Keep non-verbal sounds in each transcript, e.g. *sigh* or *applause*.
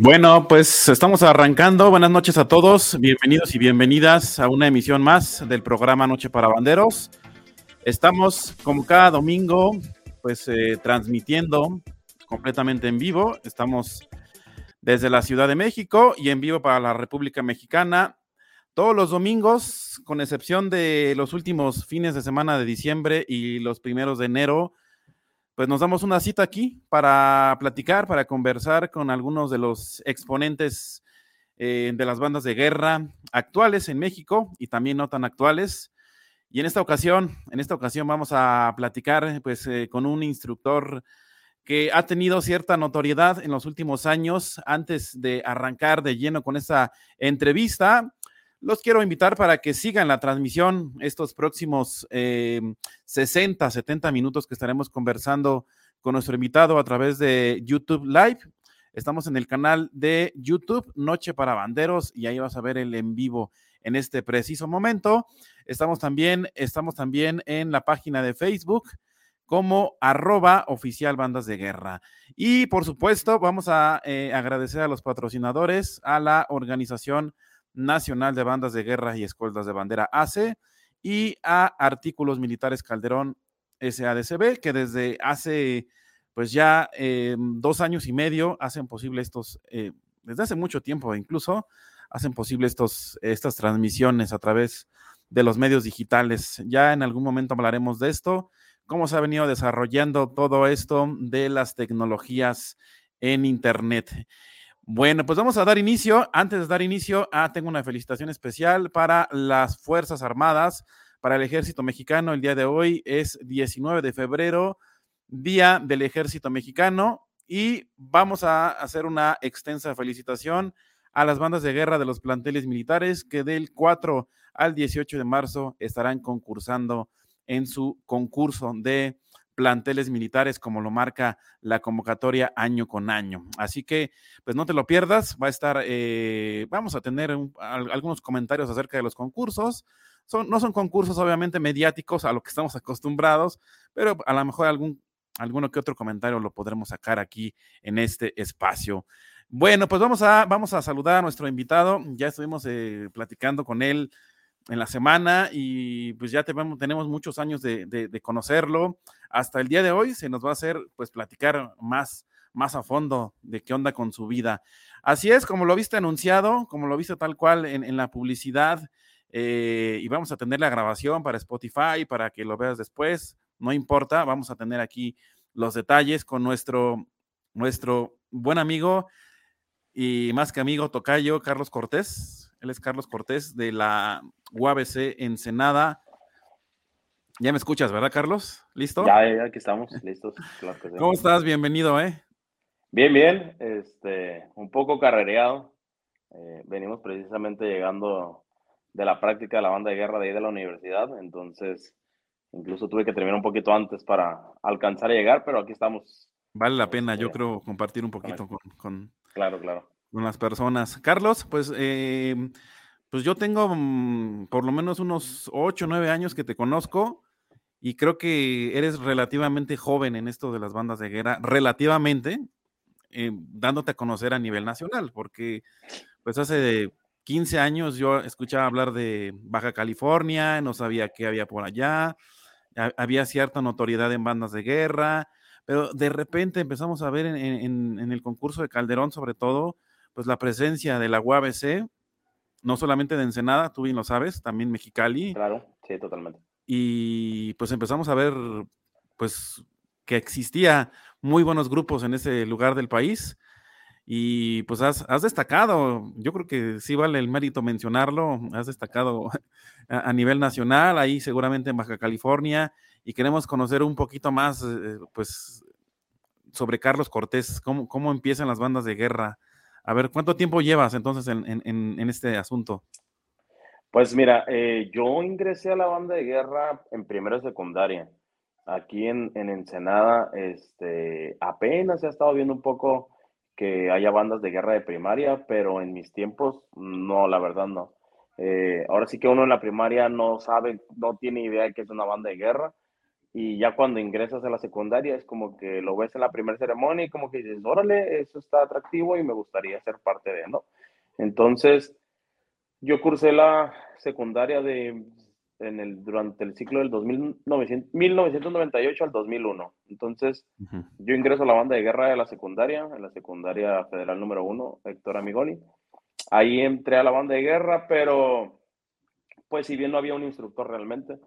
Bueno, pues estamos arrancando. Buenas noches a todos. Bienvenidos y bienvenidas a una emisión más del programa Noche para Banderos. Estamos como cada domingo, pues eh, transmitiendo completamente en vivo. Estamos desde la Ciudad de México y en vivo para la República Mexicana. Todos los domingos, con excepción de los últimos fines de semana de diciembre y los primeros de enero, pues nos damos una cita aquí para platicar, para conversar con algunos de los exponentes eh, de las bandas de guerra actuales en México y también no tan actuales. Y en esta ocasión, en esta ocasión vamos a platicar pues eh, con un instructor que ha tenido cierta notoriedad en los últimos años. Antes de arrancar de lleno con esta entrevista, los quiero invitar para que sigan la transmisión estos próximos 60, eh, 70 minutos que estaremos conversando con nuestro invitado a través de YouTube Live. Estamos en el canal de YouTube Noche para Banderos y ahí vas a ver el en vivo en este preciso momento. Estamos también, estamos también en la página de Facebook como arroba oficial bandas de guerra. Y por supuesto, vamos a eh, agradecer a los patrocinadores, a la organización Nacional de Bandas de Guerra y Escoltas de Bandera AC y a Artículos Militares Calderón SADCB, que desde hace pues ya eh, dos años y medio hacen posible estos, eh, desde hace mucho tiempo incluso, hacen posible estos, estas transmisiones a través de los medios digitales. Ya en algún momento hablaremos de esto, cómo se ha venido desarrollando todo esto de las tecnologías en Internet. Bueno, pues vamos a dar inicio. Antes de dar inicio, ah, tengo una felicitación especial para las Fuerzas Armadas, para el Ejército Mexicano. El día de hoy es 19 de febrero, Día del Ejército Mexicano, y vamos a hacer una extensa felicitación a las bandas de guerra de los planteles militares que del 4 al 18 de marzo estarán concursando en su concurso de planteles militares, como lo marca la convocatoria año con año. Así que, pues no te lo pierdas, va a estar, eh, vamos a tener algunos comentarios acerca de los concursos. Son, no son concursos obviamente mediáticos a lo que estamos acostumbrados, pero a lo mejor algún, alguno que otro comentario lo podremos sacar aquí en este espacio. Bueno, pues vamos a, vamos a saludar a nuestro invitado. Ya estuvimos eh, platicando con él en la semana y pues ya tenemos muchos años de, conocerlo. Hasta el día de hoy se nos va a hacer pues platicar más, más a fondo de qué onda con su vida. Así es, como lo viste anunciado, como lo viste tal cual en, la publicidad eh, y vamos a tener la grabación para Spotify para que lo veas después, no importa, vamos a tener aquí los detalles con nuestro, nuestro buen amigo y más que amigo tocayo Carlos Cortés. Él es Carlos Cortés de la UABC Ensenada. Ya me escuchas, ¿verdad, Carlos? ¿Listo? Ya, ya, aquí estamos, *laughs* listos. ¿Cómo estás? Bienvenido, ¿eh? Bien, bien. Este, un poco carrereado. Eh, venimos precisamente llegando de la práctica de la banda de guerra de ahí de la universidad, entonces incluso tuve que terminar un poquito antes para alcanzar a llegar, pero aquí estamos. Vale la pena, yo este, creo, compartir un poquito con, con, Claro, claro con las personas. Carlos, pues, eh, pues yo tengo mm, por lo menos unos 8 o 9 años que te conozco y creo que eres relativamente joven en esto de las bandas de guerra, relativamente, eh, dándote a conocer a nivel nacional, porque pues hace 15 años yo escuchaba hablar de Baja California, no sabía qué había por allá, había cierta notoriedad en bandas de guerra, pero de repente empezamos a ver en, el concurso de Calderón sobre todo, pues la presencia de la UABC, no solamente de Ensenada, tú bien lo sabes, también Mexicali. Claro, sí, totalmente. Y pues empezamos a ver, pues, que existía muy buenos grupos en ese lugar del país. Y pues has, destacado, yo creo que sí vale el mérito mencionarlo, has destacado *laughs* a, nivel nacional, ahí seguramente en Baja California, y queremos conocer un poquito más, eh, pues, sobre Carlos Cortés, cómo, cómo empiezan las bandas de guerra a ver, ¿cuánto tiempo llevas entonces en, este asunto? Pues mira, eh, yo ingresé a la banda de guerra en primera secundaria. Aquí en, en Ensenada, este, apenas ha estado viendo un poco que haya bandas de guerra de primaria, pero en mis tiempos, no, la verdad no. Eh, ahora sí que uno en la primaria no sabe, no tiene idea de que es una banda de guerra, y ya cuando ingresas a la secundaria es como que lo ves en la primera ceremonia y como que dices, órale, eso está atractivo y me gustaría ser parte de, ¿no? Entonces, yo cursé la secundaria de, en el, durante el ciclo del 1998 al 2001. Entonces, yo ingreso a la banda de guerra de la secundaria, en la secundaria federal número uno, Héctor Amigoni. Ahí entré a la banda de guerra, pero pues si bien no había un instructor realmente,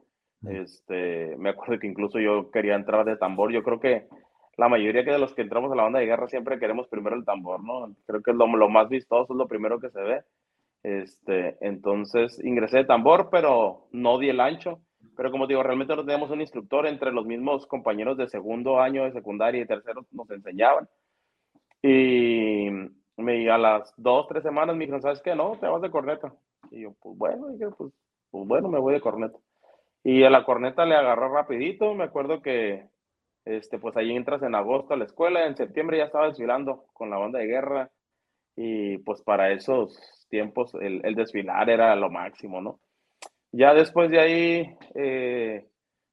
este, me acuerdo que incluso yo quería entrar de tambor. Yo creo que la mayoría de los que entramos a la banda de guerra siempre queremos primero el tambor, ¿no? Creo que es lo, lo más vistoso, es lo primero que se ve. Este, entonces ingresé de tambor, pero no di el ancho. Pero como digo, realmente no teníamos un instructor entre los mismos compañeros de segundo año de secundaria y tercero nos enseñaban. Y me, a las dos, tres semanas me dijeron, ¿sabes qué? No, te vas de corneta. Y yo, pues bueno, pues, pues bueno, me voy de corneta. Y a la corneta le agarró rapidito. Me acuerdo que, este, pues ahí entras en agosto a la escuela. En septiembre ya estaba desfilando con la banda de guerra. Y pues para esos tiempos el, desfilar era lo máximo, ¿no? Ya después de ahí, eh,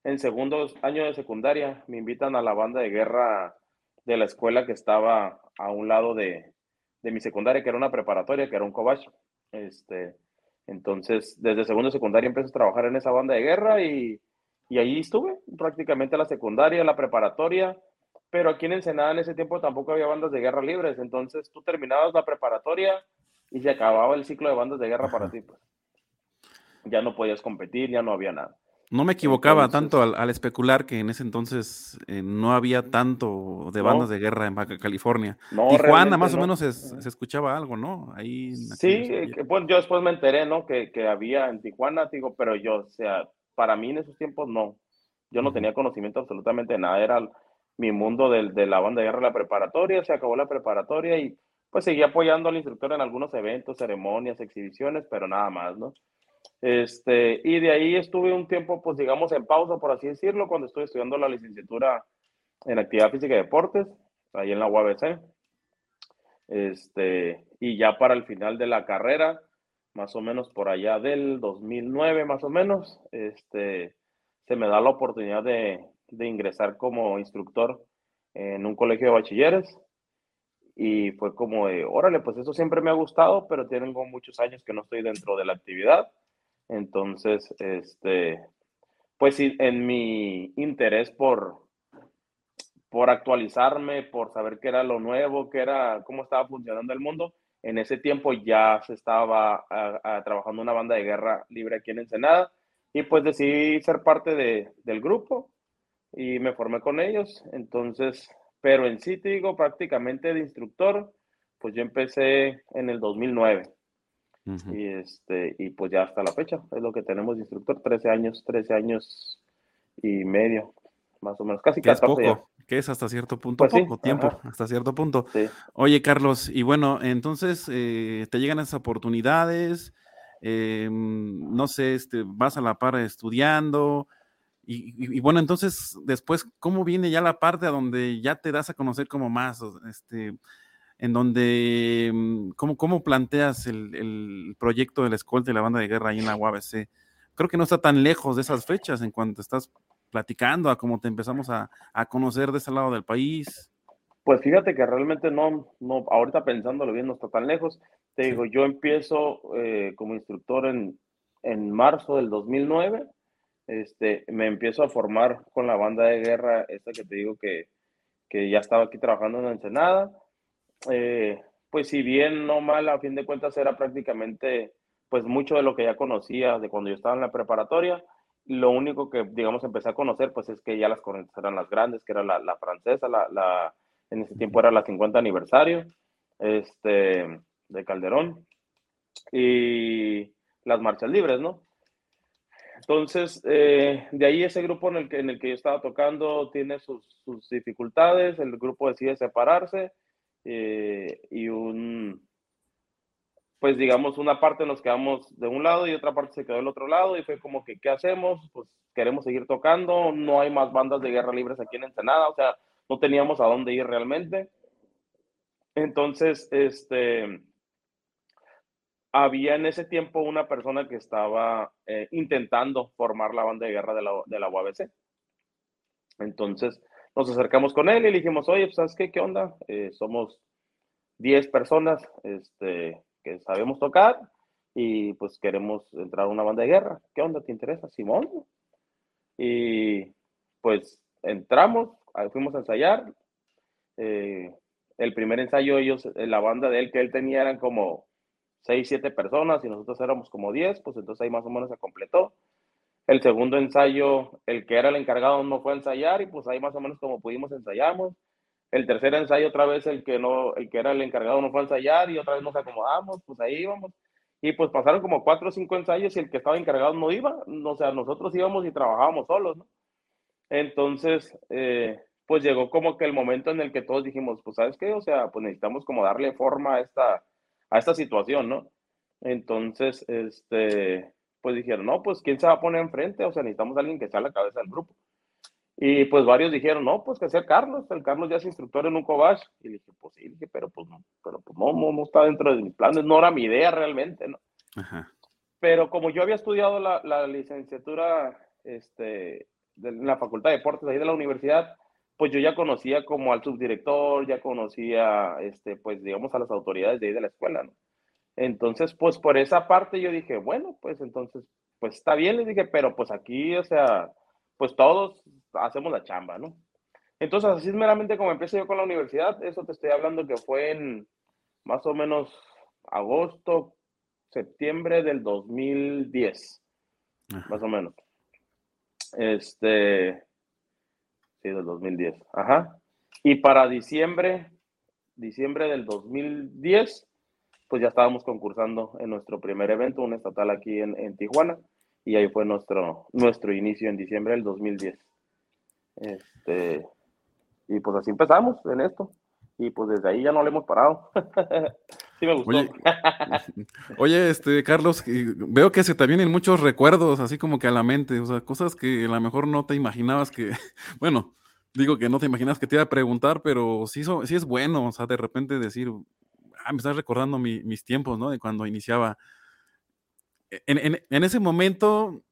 en segundo año de secundaria, me invitan a la banda de guerra de la escuela que estaba a un lado de, de mi secundaria, que era una preparatoria, que era un cobach. Este, entonces, desde segundo secundaria empecé a trabajar en esa banda de guerra y, y ahí estuve prácticamente la secundaria, la preparatoria, pero aquí en Ensenada en ese tiempo tampoco había bandas de guerra libres, entonces tú terminabas la preparatoria y se acababa el ciclo de bandas de guerra para ti. Pues. Ya no podías competir, ya no había nada. No me equivocaba tanto al, especular que en ese entonces eh, no había tanto de bandas de guerra en Baja California. No, Tijuana más o menos se, escuchaba algo, ¿no? Ahí sí, pues yo después me enteré, ¿no? Que, que, había en Tijuana, digo, pero yo, o sea, para mí en esos tiempos no. Yo no tenía conocimiento absolutamente de nada. Era mi mundo de, de la banda de guerra, la preparatoria, se acabó la preparatoria y pues seguí apoyando al instructor en algunos eventos, ceremonias, exhibiciones, pero nada más, ¿no? Este, y de ahí estuve un tiempo, pues digamos, en pausa, por así decirlo, cuando estuve estudiando la licenciatura en actividad física y deportes, ahí en la UABC. Este, y ya para el final de la carrera, más o menos por allá del 2009, más o menos, este, se me da la oportunidad de, de ingresar como instructor en un colegio de bachilleres. Y fue como de, órale, pues eso siempre me ha gustado, pero tengo muchos años que no estoy dentro de la actividad entonces, este, pues en mi interés por, por actualizarme, por saber qué era lo nuevo, qué era, cómo estaba funcionando el mundo, en ese tiempo ya se estaba trabajando una banda de guerra libre aquí en Ensenada y pues decidí ser parte de, del grupo y me formé con ellos. Entonces, pero en sí te digo, prácticamente de instructor, pues yo empecé en el 2009. Y este, y pues ya hasta la fecha, es lo que tenemos de instructor, 13 años, 13 años y medio, más o menos, casi que es poco, que es hasta cierto punto pues poco tiempo, hasta cierto punto. Oye, Carlos, y bueno, entonces eh, te llegan esas oportunidades, em, no sé, este, vas a la par estudiando, y, y, bueno, entonces después, ¿cómo viene ya la parte a donde ya te das a conocer como más? Este, en donde, mm, ¿cómo, cómo planteas el, el, proyecto de la escolta y la banda de guerra ahí en la UABC? Creo que no está tan lejos de esas fechas en cuanto estás platicando, a cómo te empezamos a, a conocer de ese lado del país. Pues fíjate que realmente no, no, ahorita pensándolo bien, no está tan lejos. Te digo, yo empiezo eh, como instructor en, en marzo del 2009. Este, me empiezo a formar con la banda de guerra, esta que te digo que, que ya estaba aquí trabajando en Ensenada. Eh, pues si bien no mal, a fin de cuentas era prácticamente pues mucho de lo que ya conocía de cuando yo estaba en la preparatoria. Lo único que, digamos, empecé a conocer, pues es que ya las corrientes eran las grandes, que era la, la francesa, la, la, en ese tiempo era la 50 aniversario este, de Calderón, y las marchas libres, ¿no? Entonces, eh, de ahí ese grupo en el, que, en el que yo estaba tocando tiene sus, sus dificultades, el grupo decide separarse, eh, y un, pues digamos, una parte nos quedamos de un lado y otra parte se quedó del otro lado y fue como que, ¿qué hacemos? Pues queremos seguir tocando, no hay más bandas de guerra libres aquí en Ensenada, o sea, no teníamos a dónde ir realmente. Entonces, este, había en ese tiempo una persona que estaba eh, intentando formar la banda de guerra de la, de la UABC. Entonces, nos acercamos con él y le dijimos, oye, pues, ¿sabes qué? ¿Qué onda? Eh, somos 10 personas, este, que sabemos tocar y pues queremos entrar a una banda de guerra. ¿Qué onda? ¿Te interesa, Simón? Y pues entramos, fuimos a ensayar. Eh, el primer ensayo, ellos, la banda de él que él tenía eran como 6, 7 personas y nosotros éramos como 10, pues entonces ahí más o menos se completó. El segundo ensayo, el que era el encargado no fue a ensayar y pues ahí más o menos como pudimos ensayamos. El tercer ensayo, otra vez el que, no, el que era el encargado no fue a ensayar y otra vez nos acomodamos, pues ahí íbamos. Y pues pasaron como cuatro o cinco ensayos y el que estaba encargado no iba, o sea, nosotros íbamos y trabajábamos solos, ¿no? Entonces, eh, pues llegó como que el momento en el que todos dijimos, pues sabes qué, o sea, pues necesitamos como darle forma a esta, a esta situación, ¿no? Entonces, este, pues dijeron, no, pues ¿quién se va a poner enfrente? O sea, necesitamos a alguien que sea la cabeza del grupo. Y pues varios dijeron, no, pues que sea Carlos, el Carlos ya es instructor en un cobash. Y le dije, pues sí, dije, pero pues no, pero pues no, no, está dentro de mis planes, no era mi idea realmente, ¿no? Pero como yo había estudiado la, la licenciatura este, de la Facultad de Deportes ahí de la universidad, pues yo ya conocía como al subdirector, ya conocía, este, pues digamos, a las autoridades de ahí de la escuela, ¿no? Entonces, pues por esa parte yo dije, bueno, pues entonces, pues está bien, les dije, pero pues aquí, o sea, pues todos hacemos la chamba, ¿no? Entonces, así es meramente como empecé yo con la universidad. Eso te estoy hablando que fue en más o menos agosto, septiembre del 2010, más o menos. Este, sí, del 2010, ajá. Y para diciembre, diciembre del 2010, pues ya estábamos concursando en nuestro primer evento, un estatal aquí en, en Tijuana y ahí fue nuestro, nuestro inicio en diciembre del 2010. Este, y pues así empezamos en esto. Y pues desde ahí ya no le hemos parado. *laughs* sí me gustó. Oye, este, Carlos, veo que se te vienen muchos recuerdos, así como que a la mente, o sea, cosas que a lo mejor no te imaginabas que, *laughs* bueno, digo que no te imaginas que te iba a preguntar, pero sí, sí es bueno, o sea, de repente decir, ah, me estás recordando mis tiempos, ¿no? De cuando iniciaba en, ese momento,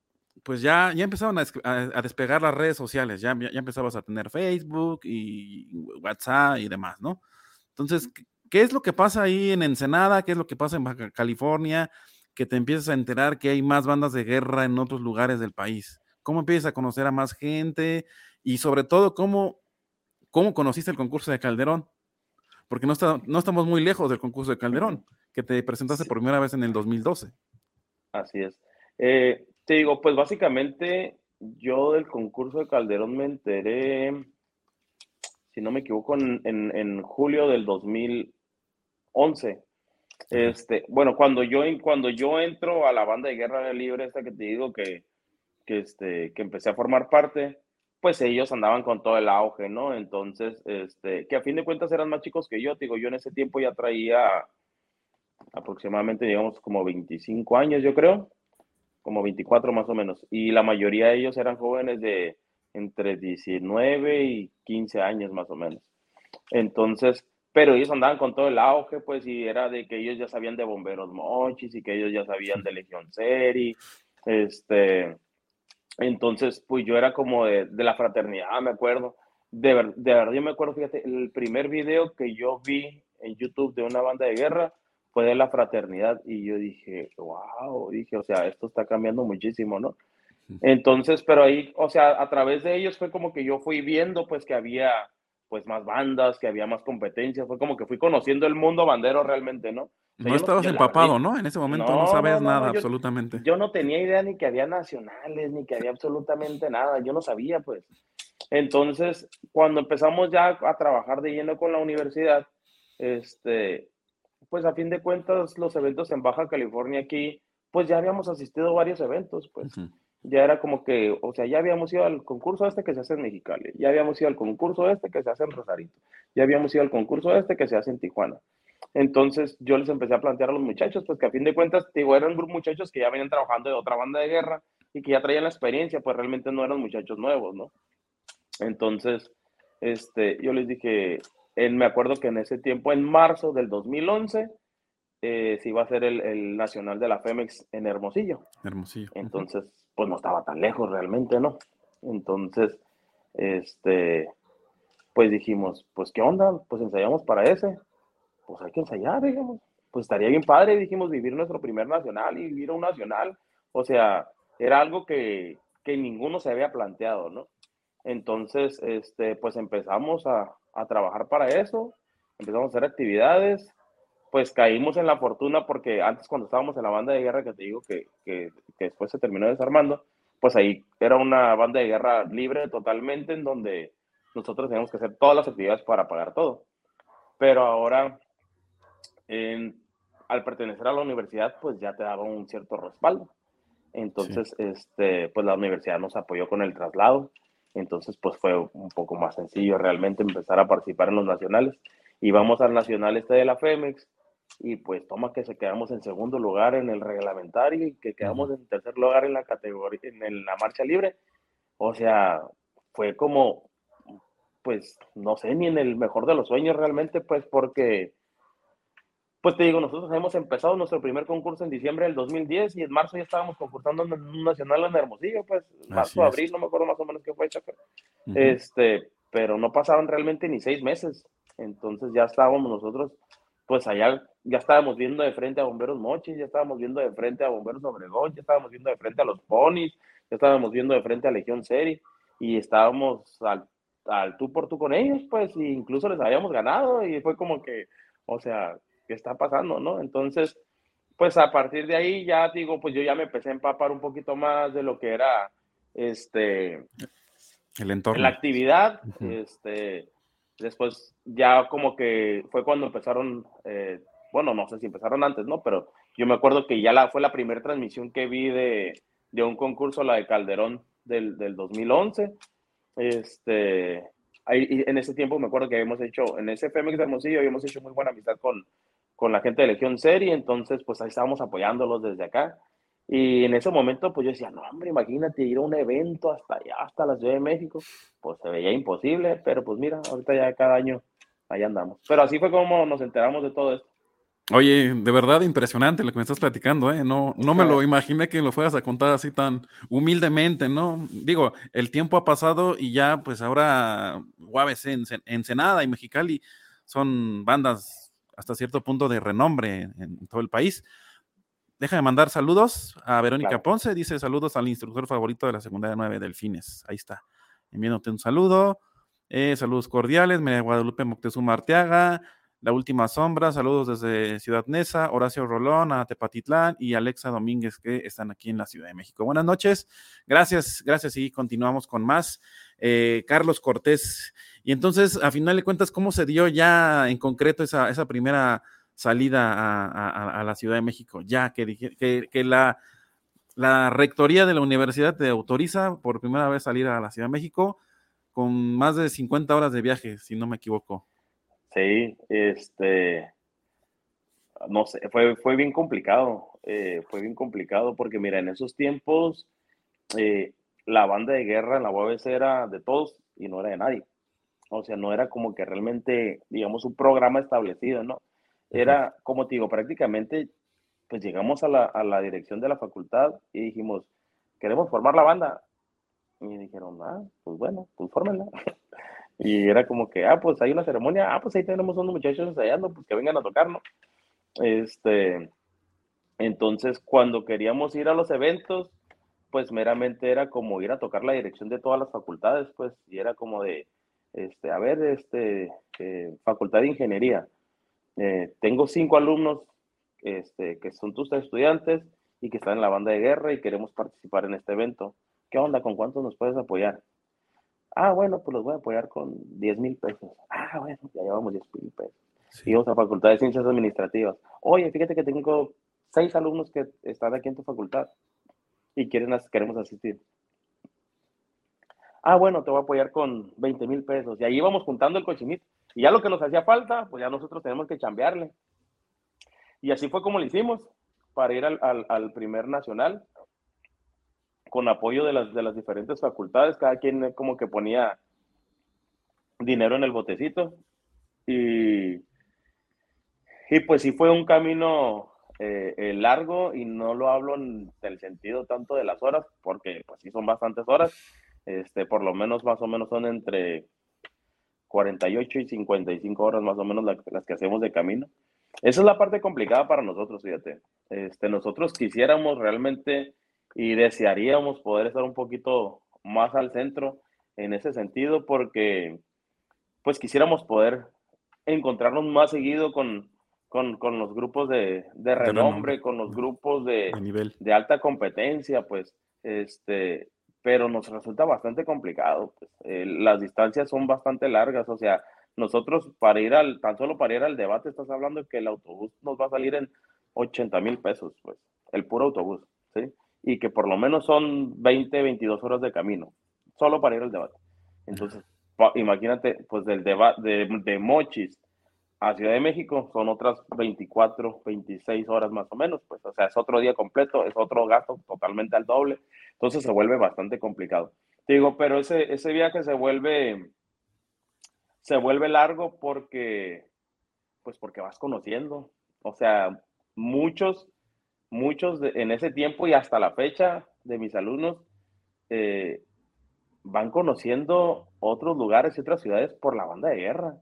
pues ya, ya empezaban a, despegar las redes sociales, ya, ya, empezabas a tener Facebook y WhatsApp y demás, ¿no? Entonces, ¿qué es lo que pasa ahí en Ensenada? ¿Qué es lo que pasa en Baja California? Que te empiezas a enterar que hay más bandas de guerra en otros lugares del país. ¿Cómo empiezas a conocer a más gente? Y sobre todo, ¿cómo, cómo conociste el concurso de Calderón? Porque no, está, no estamos muy lejos del concurso de Calderón, que te presentaste por primera vez en el 2012. Así es. Eh, te digo, pues básicamente yo del concurso de Calderón me enteré, si no me equivoco, en, julio del 2011. Este, bueno, cuando yo, cuando yo entro a la banda de guerra libre, esta que te digo que, que, este, que empecé a formar parte, pues ellos andaban con todo el auge, ¿no? Entonces, este, que a fin de cuentas eran más chicos que yo, te digo, yo en ese tiempo ya traía aproximadamente, digamos, como 25 años, yo creo, como 24 más o menos. Y la mayoría de ellos eran jóvenes de entre 19 y 15 años más o menos. Entonces, pero ellos andaban con todo el auge, pues, y era de que ellos ya sabían de Bomberos Mochis y que ellos ya sabían de Legión Seri, este, entonces, pues yo era como de, de la fraternidad, me acuerdo. De, de verdad, yo me acuerdo, fíjate, el primer video que yo vi en YouTube de una banda de guerra fue de la fraternidad y yo dije, wow, dije, o sea, esto está cambiando muchísimo, ¿no? Entonces, pero ahí, o sea, a través de ellos fue como que yo fui viendo pues que había pues más bandas, que había más competencia, fue como que fui conociendo el mundo bandero realmente, ¿no? no estabas empapado, ¿no? En ese momento no, sabías nada, absolutamente. Yo no tenía idea ni que había nacionales, ni que había absolutamente nada, yo no sabía, pues. Entonces, cuando empezamos ya a trabajar de lleno con la universidad, este, pues a fin de cuentas los eventos en Baja California aquí, pues ya habíamos asistido a varios eventos, pues ya era como que, o sea, ya habíamos ido al concurso este que se hace en Mexicali, ya habíamos ido al concurso este que se hace en Rosarito, ya habíamos ido al concurso este que se hace en Tijuana. Entonces yo les empecé a plantear a los muchachos, pues que a fin de cuentas, digo, eran muchachos que ya venían trabajando de otra banda de guerra y que ya traían la experiencia, pues realmente no eran muchachos nuevos, ¿no? Entonces, este, yo les dije, en, me acuerdo que en ese tiempo, en marzo del 2011, eh, se iba a hacer el, el, Nacional de la Femex en Hermosillo. Hermosillo. Entonces, pues no estaba tan lejos realmente, ¿no? Entonces, este, pues dijimos, pues qué onda, pues ensayamos para ese, pues hay que ensayar, digamos, pues estaría bien padre, dijimos, vivir nuestro primer nacional y vivir un nacional, o sea, era algo que, que ninguno se había planteado, ¿no? Entonces, este, pues empezamos a, a trabajar para eso, empezamos a hacer actividades, pues caímos en la fortuna porque antes cuando estábamos en la banda de guerra que te digo que, que, que, después se terminó desarmando, pues ahí era una banda de guerra libre totalmente en donde nosotros teníamos que hacer todas las actividades para pagar todo. Pero ahora, en, al pertenecer a la universidad, pues ya te daba un cierto respaldo. Entonces, sí. este, pues la universidad nos apoyó con el traslado. Entonces, pues fue un poco más sencillo realmente empezar a participar en los nacionales. Y vamos al nacional este de la FEMEX y pues toma que se quedamos en segundo lugar en el reglamentario y que quedamos en tercer lugar en la categoría, en la marcha libre. O sea, fue como, pues, no sé, ni en el mejor de los sueños realmente, pues, porque, pues te digo, nosotros hemos empezado nuestro primer concurso en diciembre del 2010 y en marzo ya estábamos concursando en un nacional en Hermosillo, pues, marzo, abril, no me acuerdo más o menos qué fue, uh -huh. este, pero no pasaron realmente ni seis meses. Entonces ya estábamos nosotros pues allá ya estábamos viendo de frente a Bomberos Mochis, ya estábamos viendo de frente a Bomberos Obregón, ya estábamos viendo de frente a los Ponis, ya estábamos viendo de frente a Legión Serie y estábamos al, al tú por tú con ellos, pues, e incluso les habíamos ganado y fue como que, o sea, ¿qué está pasando, no? Entonces, pues a partir de ahí ya digo, pues yo ya me empecé a empapar un poquito más de lo que era, este, el entorno. La actividad, uh -huh. este, Después ya como que fue cuando empezaron, eh, bueno, no sé si empezaron antes, ¿no? Pero yo me acuerdo que ya la, fue la primera transmisión que vi de, de un concurso, la de Calderón del, del 2011. Este, ahí, en ese tiempo me acuerdo que habíamos hecho, en ese FEMEX de Hermosillo habíamos hecho muy buena amistad con, con la gente de Legión Serie, entonces pues ahí estábamos apoyándolos desde acá. Y en ese momento, pues yo decía, no, hombre, imagínate ir a un evento hasta allá, hasta la Ciudad de México. Pues se veía imposible, pero pues mira, ahorita ya cada año ahí andamos. Pero así fue como nos enteramos de todo esto. Oye, de verdad impresionante lo que me estás platicando, ¿eh? No, no me lo imaginé que lo fueras a contar así tan humildemente, ¿no? Digo, el tiempo ha pasado y ya, pues ahora UABC, Ensenada y Mexicali son bandas hasta cierto punto de renombre en todo el país Deja de mandar saludos a Verónica claro. Ponce. Dice saludos al instructor favorito de la secundaria 9 Delfines. Ahí está. Enviándote un saludo. Eh, saludos cordiales. María Guadalupe Moctezuma Arteaga. La Última Sombra. Saludos desde Ciudad Neza. Horacio Rolón, a Tepatitlán y Alexa Domínguez que están aquí en la Ciudad de México. Buenas noches. Gracias, gracias y continuamos con más. Eh, Carlos Cortés. Y entonces, a final de cuentas, ¿cómo se dio ya en concreto esa, primera salida a, la Ciudad de México, ya que, que, que la, la, rectoría de la universidad te autoriza por primera vez salir a la Ciudad de México con más de 50 horas de viaje, si no me equivoco. Sí, este, no sé, fue, fue bien complicado, eh, fue bien complicado porque mira, en esos tiempos eh, la banda de guerra en la UABC era de todos y no era de nadie. O sea, no era como que realmente, digamos, un programa establecido, ¿no? era, como te digo, prácticamente, pues llegamos a la, a la, dirección de la facultad y dijimos, queremos formar la banda. Y dijeron, ah, pues bueno, pues fórmenla. *laughs* y era como que, ah, pues hay una ceremonia, ah, pues ahí tenemos unos muchachos ensayando, pues que vengan a tocarnos. Este, entonces, cuando queríamos ir a los eventos, pues meramente era como ir a tocar la dirección de todas las facultades, pues, y era como de, este, a ver, este, eh, facultad de ingeniería eh, tengo cinco alumnos este, que son tus estudiantes y que están en la banda de guerra y queremos participar en este evento. ¿Qué onda? ¿Con cuántos nos puedes apoyar? Ah, bueno, pues los voy a apoyar con 10 mil pesos. Ah, bueno, ya llevamos 10 mil pesos. Sí. Y vamos a Facultad de Ciencias Administrativas. Oye, fíjate que tengo seis alumnos que están aquí en tu facultad y quieren, queremos asistir. Ah, bueno, te voy a apoyar con 20 mil pesos. Y ahí íbamos juntando el cochinito. Y ya lo que nos hacía falta, pues ya nosotros tenemos que chambearle. Y así fue como lo hicimos para ir al, al, primer nacional con apoyo de las, de las diferentes facultades, cada quien como que ponía dinero en el botecito y, y pues sí fue un camino eh, eh, largo y no lo hablo en el sentido tanto de las horas, porque pues sí son bastantes horas, este, por lo menos más o menos son entre 48 y 55 horas más o menos las, que hacemos de camino. Esa es la parte complicada para nosotros, fíjate. Este, nosotros quisiéramos realmente y desearíamos poder estar un poquito más al centro en ese sentido porque pues quisiéramos poder encontrarnos más seguido con, con, con los grupos de, de renombre, con los grupos de, nivel. de alta competencia, pues, este, pero nos resulta bastante complicado. Pues, eh, las distancias son bastante largas, o sea, nosotros para ir al, tan solo para ir al debate, estás hablando de que el autobús nos va a salir en 80 mil pesos, pues, el puro autobús, ¿sí? Y que por lo menos son 20, 22 horas de camino, solo para ir al debate. Entonces, imagínate, pues del debate de, de Mochis a Ciudad de México son otras 24, 26 horas más o menos, pues, o sea, es otro día completo, es otro gasto totalmente al doble, entonces se vuelve bastante complicado. Te digo, pero ese, ese viaje se vuelve, se vuelve largo porque, pues porque vas conociendo, o sea, muchos, muchos en ese tiempo y hasta la fecha de mis alumnos, eh, van conociendo otros lugares y otras ciudades por la banda de guerra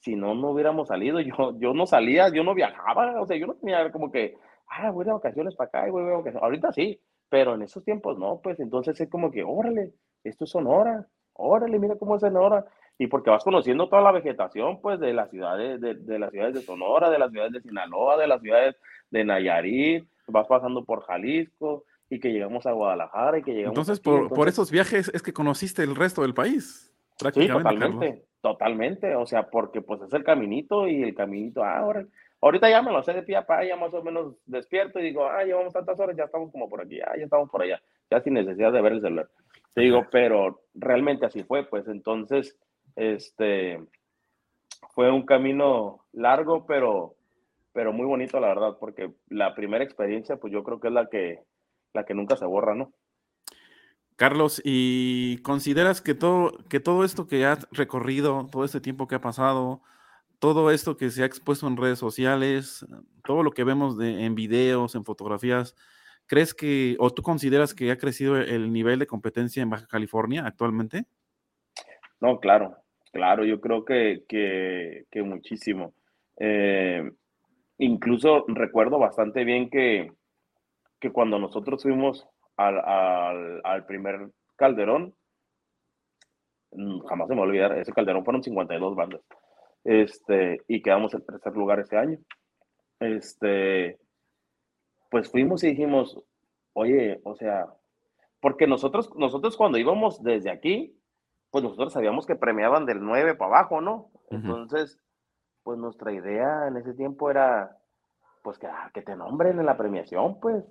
si no, no hubiéramos salido. *laughs* Yo, yo no salía, yo no viajaba, o sea, yo no tenía como que, ah, voy de vacaciones para acá y voy de vacaciones. Ahorita sí, pero en esos tiempos no, pues entonces es como que, órale, esto es Sonora, órale, mira cómo es Sonora. Y porque vas conociendo toda la vegetación, pues, de las ciudades de, de las ciudades de Sonora, de las ciudades de Sinaloa, de las ciudades de Nayarit, vas pasando por Jalisco y que llegamos a Guadalajara y que llegamos. Entonces, por, por esos viajes es que conociste el resto del país. Sí, totalmente, totalmente, o sea, porque pues es el caminito y el caminito, ah, ahora, ahorita ya me lo sé de pie a pa, ya más o menos despierto y digo, ah, llevamos tantas horas, ya estamos como por aquí, ah, ya estamos por allá, ya sin necesidad de ver el celular. Te digo, pero realmente así fue, pues entonces, este, fue un camino largo, pero, pero muy bonito, la verdad, porque la primera experiencia, pues yo creo que es la que, la que nunca se borra, ¿no? Carlos, ¿y consideras que todo, que todo esto que has recorrido, todo este tiempo que ha pasado, todo esto que se ha expuesto en redes sociales, todo lo que vemos de, en videos, en fotografías, ¿crees que, o tú consideras que ha crecido el nivel de competencia en Baja California actualmente? No, claro, claro, yo creo que, que, muchísimo. Eh, incluso recuerdo bastante bien que, que cuando nosotros fuimos al, al, primer Calderón, mm, jamás se me va a olvidar, ese Calderón fueron 52 bandas. Este, y quedamos en tercer lugar ese año. Este, pues fuimos y dijimos, oye, o sea, porque nosotros, nosotros cuando íbamos desde aquí, pues nosotros sabíamos que premiaban del 9 para abajo, ¿no? Entonces, pues nuestra idea en ese tiempo era, pues que, ah, que te nombren en la premiación, pues,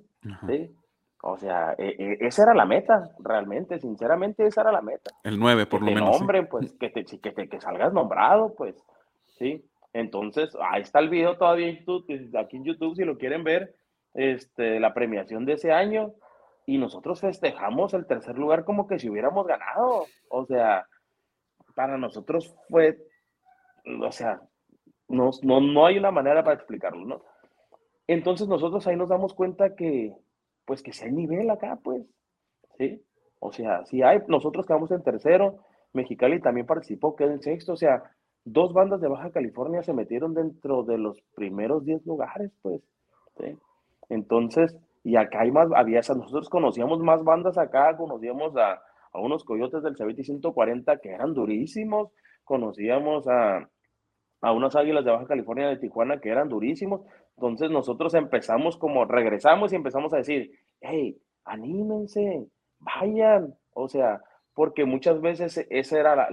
¿sí? O sea, e, e, esa era la meta, realmente, sinceramente, esa era la meta. El 9, por lo menos. Nombre, pues, que, te, que, te, que salgas nombrado, pues, ¿sí? Entonces, ahí está el video todavía en YouTube, aquí en YouTube, si lo quieren ver, este, la premiación de ese año, y nosotros festejamos el tercer lugar como que si hubiéramos ganado. O sea, para nosotros fue, o sea, no, no, no hay una manera para explicarlo, ¿no? Entonces nosotros ahí nos damos cuenta que, pues que sea el nivel acá, pues, ¿sí? O sea, si hay, nosotros quedamos en tercero, Mexicali también participó, quedó en sexto, o sea, dos bandas de Baja California se metieron dentro de los primeros 10 lugares, pues, ¿sí? Entonces, y acá hay más, había, nosotros conocíamos más bandas acá, conocíamos a, a unos coyotes del CBT 140 que eran durísimos, conocíamos a, a unas águilas de Baja California de Tijuana que eran durísimos. Entonces nosotros empezamos como, regresamos y empezamos a decir, hey, anímense, vayan. O sea, porque muchas veces esa era la,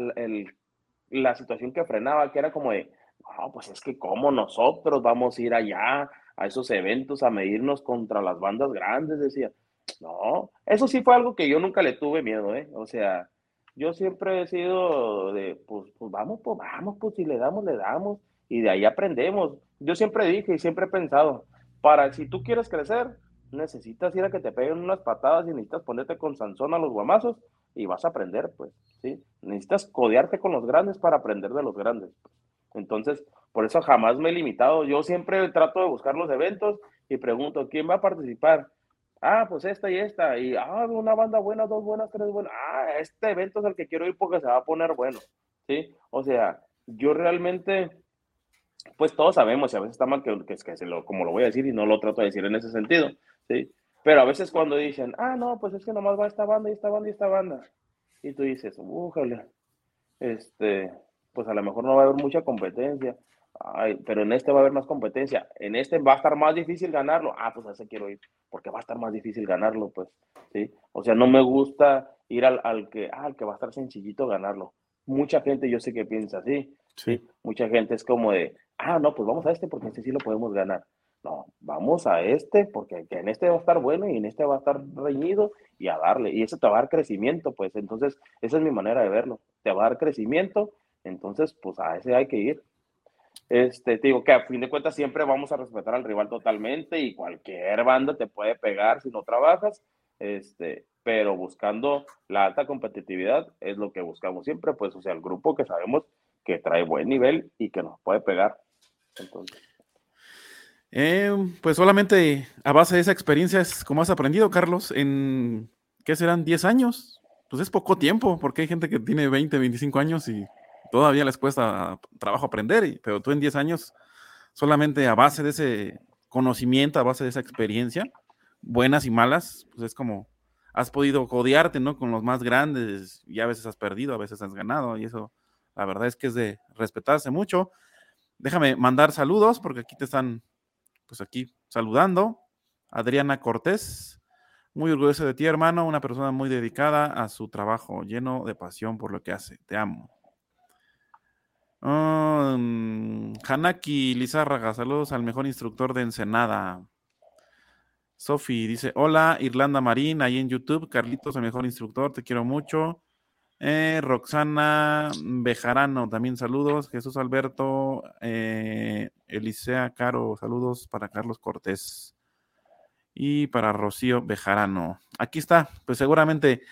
la situación que frenaba, que era como de, no, pues es que como nosotros vamos a ir allá a esos eventos a medirnos contra las bandas grandes, decía. No, eso sí fue algo que yo nunca le tuve miedo, ¿eh? O sea, yo siempre he sido de, pues, pues, vamos, pues vamos, pues si le damos, le damos, y de ahí aprendemos. Yo siempre dije y siempre he pensado, para si tú quieres crecer, necesitas ir a que te peguen unas patadas y necesitas ponerte con Sansón a los guamazos y vas a aprender, pues, ¿sí? Necesitas codearte con los grandes para aprender de los grandes. Entonces, por eso jamás me he limitado. Yo siempre trato de buscar los eventos y pregunto, ¿quién va a participar? Ah, pues esta y esta. Y, ah, una banda buena, dos buenas, tres buenas. Ah, este evento es el que quiero ir porque se va a poner bueno. ¿Sí? O sea, yo realmente, pues todos sabemos, y a veces está mal que, que, que se lo, como lo voy a decir y no lo trato de decir en ese sentido. ¿Sí? Pero a veces cuando dicen, ah, no, pues es que nomás va esta banda y esta banda y esta banda. Y tú dices, újale, este, pues a lo mejor no va a haber mucha competencia. Ay, pero en este va a haber más competencia. En este va a estar más difícil ganarlo. Ah, pues a ese quiero ir, porque va a estar más difícil ganarlo, pues, ¿sí? O sea, no me gusta ir al, al que, ah, al que va a estar sencillito ganarlo. Mucha gente yo sé que piensa así, ¿sí? Mucha gente es como de, ah, no, pues vamos a este porque este sí lo podemos ganar. No, vamos a este porque en este va a estar bueno y en este va a estar reñido y a darle. Y eso te va a dar crecimiento, pues entonces esa es mi manera de verlo. Te va a dar crecimiento, entonces pues a ese hay que ir. Este, te digo que a fin de cuentas siempre vamos a respetar al rival totalmente y cualquier banda te puede pegar si no trabajas, este, pero buscando la alta competitividad es lo que buscamos siempre, pues o sea, el grupo que sabemos que trae buen nivel y que nos puede pegar. Entonces. Eh, pues solamente a base de esa experiencia es como has aprendido, Carlos, en, ¿qué serán? ¿10 años? Pues es poco tiempo, porque hay gente que tiene 20, 25 años y todavía les cuesta trabajo aprender, pero tú en 10 años, solamente a base de ese conocimiento, a base de esa experiencia, buenas y malas, pues es como has podido codearte, ¿no? Con los más grandes y a veces has perdido, a veces has ganado y eso, la verdad es que es de respetarse mucho. Déjame mandar saludos porque aquí te están pues aquí saludando. Adriana Cortés, muy orgullosa de ti, hermano, una persona muy dedicada a su trabajo, lleno de pasión por lo que hace. Te amo. Um, Hanaki Lizárraga, saludos al mejor instructor de Ensenada. Sofi dice: Hola, Irlanda Marín, ahí en YouTube. Carlitos, el mejor instructor, te quiero mucho. Eh, Roxana Bejarano, también saludos. Jesús Alberto, eh, Elisea Caro, saludos para Carlos Cortés y para Rocío Bejarano. Aquí está, pues seguramente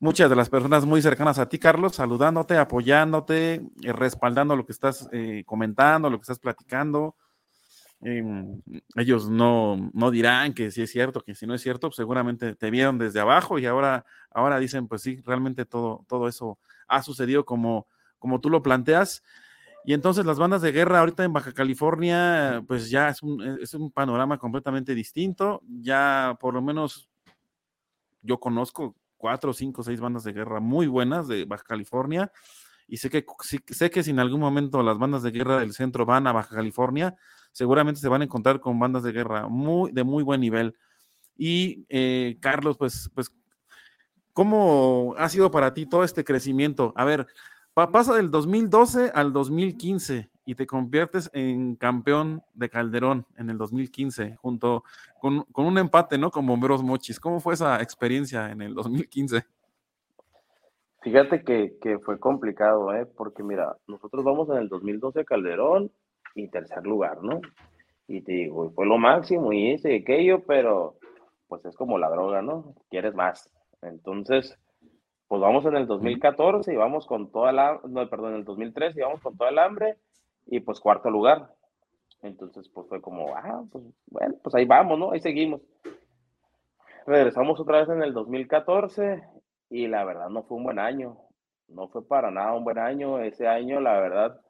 muchas de las personas muy cercanas a ti, Carlos, saludándote, apoyándote, eh, respaldando lo que estás comentando, lo que estás platicando. Em, ellos no, no dirán que si es cierto, que si no es cierto, pues seguramente te vieron desde abajo y ahora, ahora dicen, pues sí, realmente todo, todo eso ha sucedido como, como tú lo planteas. Y entonces las bandas de guerra ahorita en Baja California, pues ya es un, es un panorama completamente distinto. Ya por lo menos yo conozco cuatro, cinco, seis bandas de guerra muy buenas de Baja California. Y sé que, sé que si en algún momento las bandas de guerra del centro van a Baja California, seguramente se van a encontrar con bandas de guerra muy, de muy buen nivel. Y eh, Carlos, pues, pues, ¿cómo ha sido para ti todo este crecimiento? A ver, pasa del 2012 al 2015 y te conviertes en campeón de Calderón en el 2015, junto con, con un empate, ¿no? Con Bomberos Mochis. ¿Cómo fue esa experiencia en el 2015? Fíjate que, que, fue complicado, ¿eh? porque mira, nosotros vamos en el 2012 a Calderón y tercer lugar, ¿no? Y te digo, fue lo máximo y ese y aquello, pero pues es como la droga, ¿no? Quieres más. Entonces, pues vamos en el 2014 y vamos con toda la, no, perdón, en el 2013 y vamos con todo el hambre y pues cuarto lugar. Entonces, pues fue como, ah, pues bueno, pues ahí vamos, ¿no? Ahí seguimos. Regresamos otra vez en el 2014 y la verdad no fue un buen año. No fue para nada un buen año. Ese año, la verdad,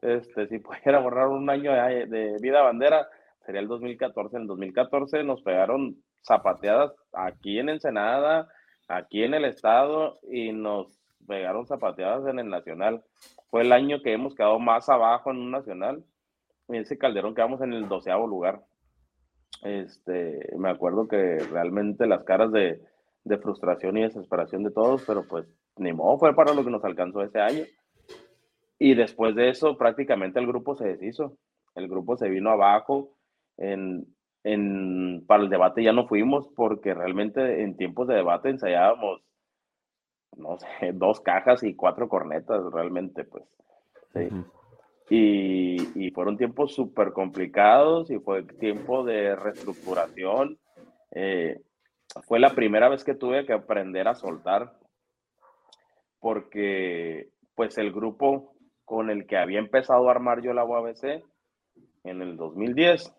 este, si *laughs* pudiera borrar un año de, vida bandera, sería el 2014. En el 2014 nos pegaron zapateadas aquí en Ensenada, aquí en el estado y nos pegaron zapateadas en el nacional. Fue el año que hemos quedado más abajo en un nacional. En ese Calderón quedamos en el doceavo lugar. Este, me acuerdo que realmente las caras de, de frustración y desesperación de todos, pero pues ni modo, fue para lo que nos alcanzó ese año. Y después de eso, prácticamente el grupo se deshizo. El grupo se vino abajo. En, en, para el debate ya no fuimos porque realmente en tiempos de debate ensayábamos, no sé, *laughs* dos cajas y cuatro cornetas realmente, pues. Sí. y, fueron tiempos súper complicados y fue tiempo de reestructuración. Eh, fue la primera vez que tuve que aprender a soltar porque pues el grupo con el que había empezado a armar yo la UABC en el 2010,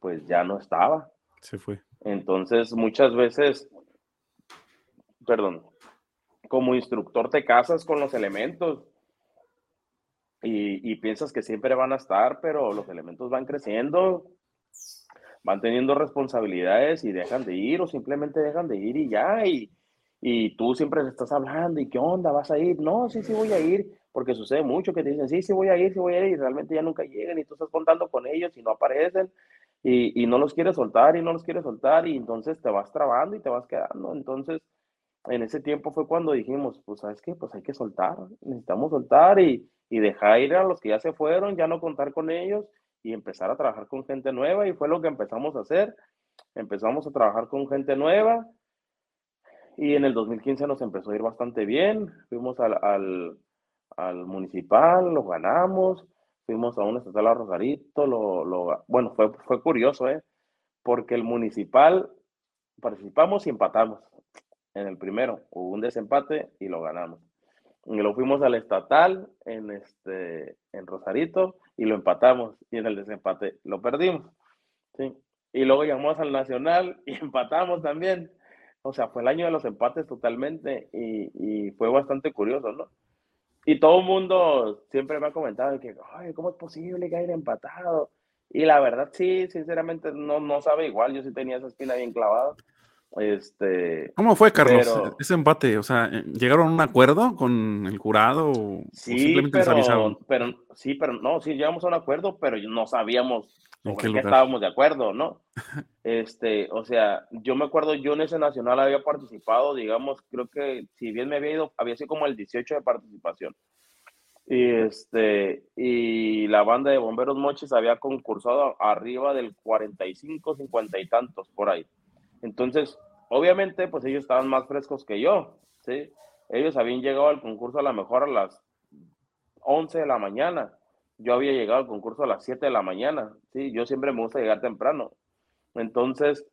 pues ya no estaba. Se fue. Entonces muchas veces, perdón, como instructor te casas con los elementos. Y, piensas que siempre van a estar, pero los elementos van creciendo, van teniendo responsabilidades y dejan de ir o simplemente dejan de ir y ya, y, y tú siempre estás hablando y qué onda, vas a ir, no, sí, sí voy a ir, porque sucede mucho que te dicen, sí, sí voy a ir, sí voy a ir, y realmente ya nunca llegan y tú estás contando con ellos y no aparecen y, y no los quieres soltar y no los quieres soltar y entonces te vas trabando y te vas quedando, entonces en ese tiempo fue cuando dijimos, pues sabes qué, pues hay que soltar, necesitamos soltar y, y dejar ir a los que ya se fueron, ya no contar con ellos y empezar a trabajar con gente nueva y fue lo que empezamos a hacer. Empezamos a trabajar con gente nueva y en el 2015 nos empezó a ir bastante bien. Fuimos al, al, al municipal, lo ganamos, fuimos a un estatal a Rosarito, lo, lo, bueno, fue, fue curioso, ¿eh? porque el municipal participamos y empatamos en el primero, hubo un desempate y lo ganamos. Y lo fuimos al estatal en, este, en Rosarito y lo empatamos y en el desempate lo perdimos. ¿sí? Y luego llegamos al nacional y *laughs* empatamos también. O sea, fue el año de los empates totalmente y, y fue bastante curioso, ¿no? Y todo el mundo siempre me ha comentado que, ay, ¿cómo es posible que haya empatado? Y la verdad, sí, sinceramente, no, no sabe igual. Yo sí tenía esa espina bien clavada. Este, ¿Cómo fue, Carlos, ese empate? O sea, ¿llegaron a un acuerdo con el jurado o, sí, simplemente pero, pero, sí, pero no, sí llegamos a un acuerdo, pero no sabíamos en qué, estábamos de acuerdo, ¿no? *laughs* este, o sea, yo me acuerdo, yo en ese nacional había participado, digamos, creo que si bien me había ido, había sido como el 18 de participación. Y, este, y la banda de bomberos moches había concursado arriba del 45, 50 y tantos por ahí. Entonces, obviamente, pues ellos estaban más frescos que yo, ¿sí? Ellos habían llegado al concurso a lo mejor a las 11 de la mañana. Yo había llegado al concurso a las 7 de la mañana, ¿sí? Yo siempre me gusta llegar temprano. Entonces,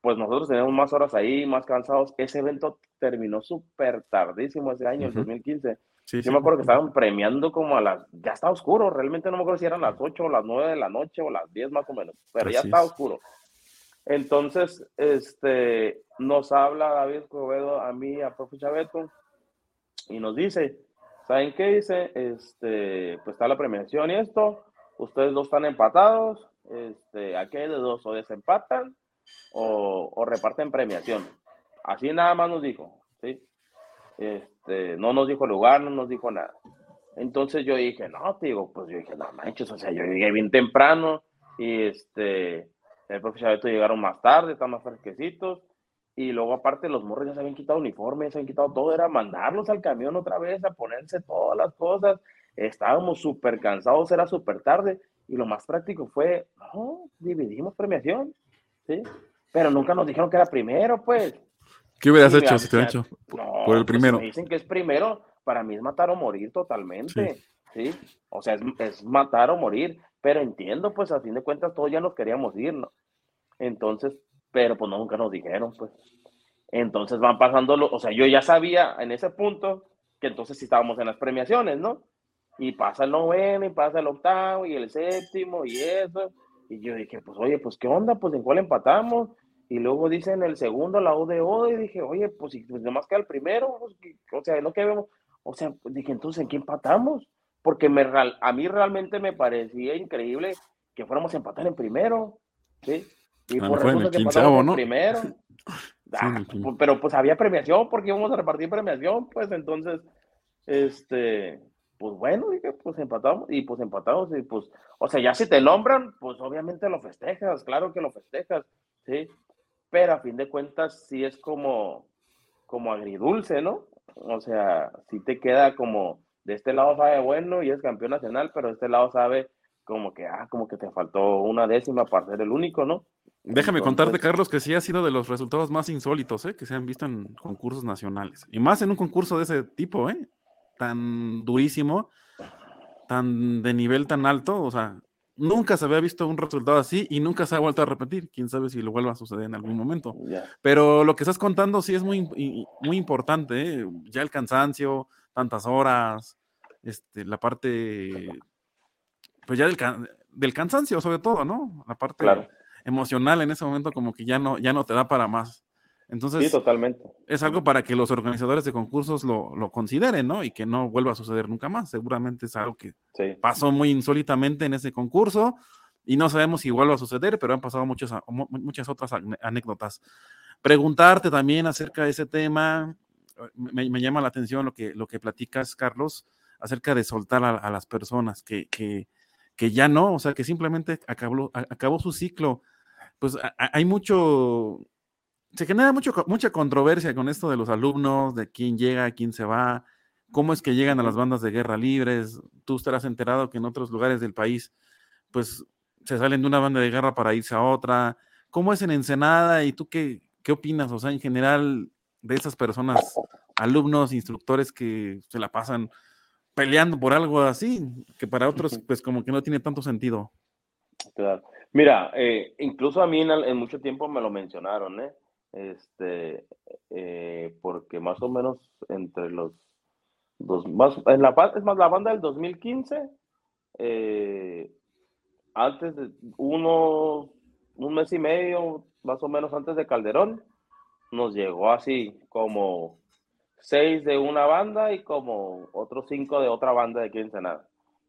pues nosotros teníamos más horas ahí, más cansados. Ese evento terminó súper tardísimo ese año, el 2015. Sí, Yo me acuerdo que estaban premiando como a las, ya está oscuro, realmente no me acuerdo si eran las 8 o las 9 de la noche o las 10 más o menos, pero ya está oscuro. Entonces, este, nos habla David Escobedo a mí, a profe Chaveto, y nos dice, ¿saben qué dice? Este, pues está la premiación y esto, ustedes dos están empatados, este, aquí de dos, o desempatan o, o reparten premiación. Así nada más nos dijo, ¿sí? Este, no nos dijo lugar, no nos dijo nada. Entonces yo dije, no, te digo, pues yo dije, no manches, o sea, yo llegué bien temprano y este, el profe Chaveto llegaron más tarde, están más fresquecitos. Y luego, aparte, los morros ya se habían quitado uniformes, se habían quitado todo. Era mandarlos al camión otra vez a ponerse todas las cosas. Estábamos súper cansados, era súper tarde. Y lo más práctico fue, no, dividimos premiación. ¿sí? Pero nunca nos dijeron que era primero, pues. ¿Qué hubieras hecho si te hubieran hecho por el pues, primero? me dicen que es primero, para mí es matar o morir totalmente. Sí. O sea, es, es, matar o morir. Pero entiendo, pues a fin de cuentas todos ya nos queríamos ir, ¿no? Entonces, pero pues nunca nos dijeron, pues. Entonces van pasando, o sea, yo ya sabía en ese punto que entonces sí estábamos en las premiaciones, ¿no? Y pasa el noveno, y pasa el octavo, y el séptimo, y eso. Y yo dije, pues oye, pues qué onda, pues en cuál empatamos. Y luego dicen el segundo, la UDO, y dije, oye, pues, pues nomás queda el primero, pues, o sea, no que vemos, o sea, dije, entonces, ¿en qué empatamos? Porque me, a mí realmente me parecía increíble que fuéramos a empatar en primero, ¿sí? Y por fue en el ¿no? Primero. Ah, pero pues había premiación porque íbamos a repartir premiación, pues entonces, este, pues bueno, dije, pues empatamos y pues empatamos y pues, o sea, ya si te nombran, pues obviamente lo festejas, claro que lo festejas, ¿sí? Pero a fin de cuentas sí es como, como agridulce, ¿no? O sea, sí te queda como, de este lado sabe bueno y es campeón nacional, pero de este lado sabe como que, ah, como que te faltó una décima para ser el único, ¿no? Déjame contarte, Carlos, que sí ha sido de los resultados más insólitos ¿eh? que se han visto en concursos nacionales. Y más en un concurso de ese tipo, ¿eh? tan durísimo. tan de nivel tan alto, o sea, nunca se había visto un resultado así y nunca se ha vuelto a repetir. Quién sabe si lo vuelva a suceder en algún momento. Pero lo que estás contando sí es muy, muy importante. ¿eh? Ya el cansancio, tantas horas, este, la parte, pues ya del, del cansancio sobre todo, ¿no? La parte emocional en ese momento como que ya no, ya no te da para más. Entonces, sí, totalmente. Es algo para que los organizadores de concursos lo, lo, consideren, ¿no? Y que no vuelva a suceder nunca más. Seguramente es algo que pasó muy insólitamente en ese concurso y no sabemos si vuelva a suceder, pero han pasado muchas, muchas otras anécdotas. Preguntarte también acerca de ese tema, me, llama la atención lo que, lo que platicas, Carlos, acerca de soltar a, las personas que, que, que, ya no, o sea, que simplemente acabó, acabó su ciclo. Pues hay mucho, se genera mucho, mucha controversia con esto de los alumnos, de quién llega, quién se va, cómo es que llegan a las bandas de guerra libres. Tú estarás enterado que en otros lugares del país, pues se salen de una banda de guerra para irse a otra. ¿Cómo es en Ensenada y tú qué, qué opinas? O sea, en general, de esas personas, alumnos, instructores que se la pasan peleando por algo así, que para otros, pues como que no tiene tanto sentido. Mira, eh, incluso a mí en, mucho tiempo me lo mencionaron, ¿eh? este, eh, porque más o menos entre los dos, más, en la, es más, la banda del 2015, eh, antes de uno, un mes y medio, más o menos antes de Calderón, nos llegó así como seis de una banda y como otros cinco de otra banda de aquí en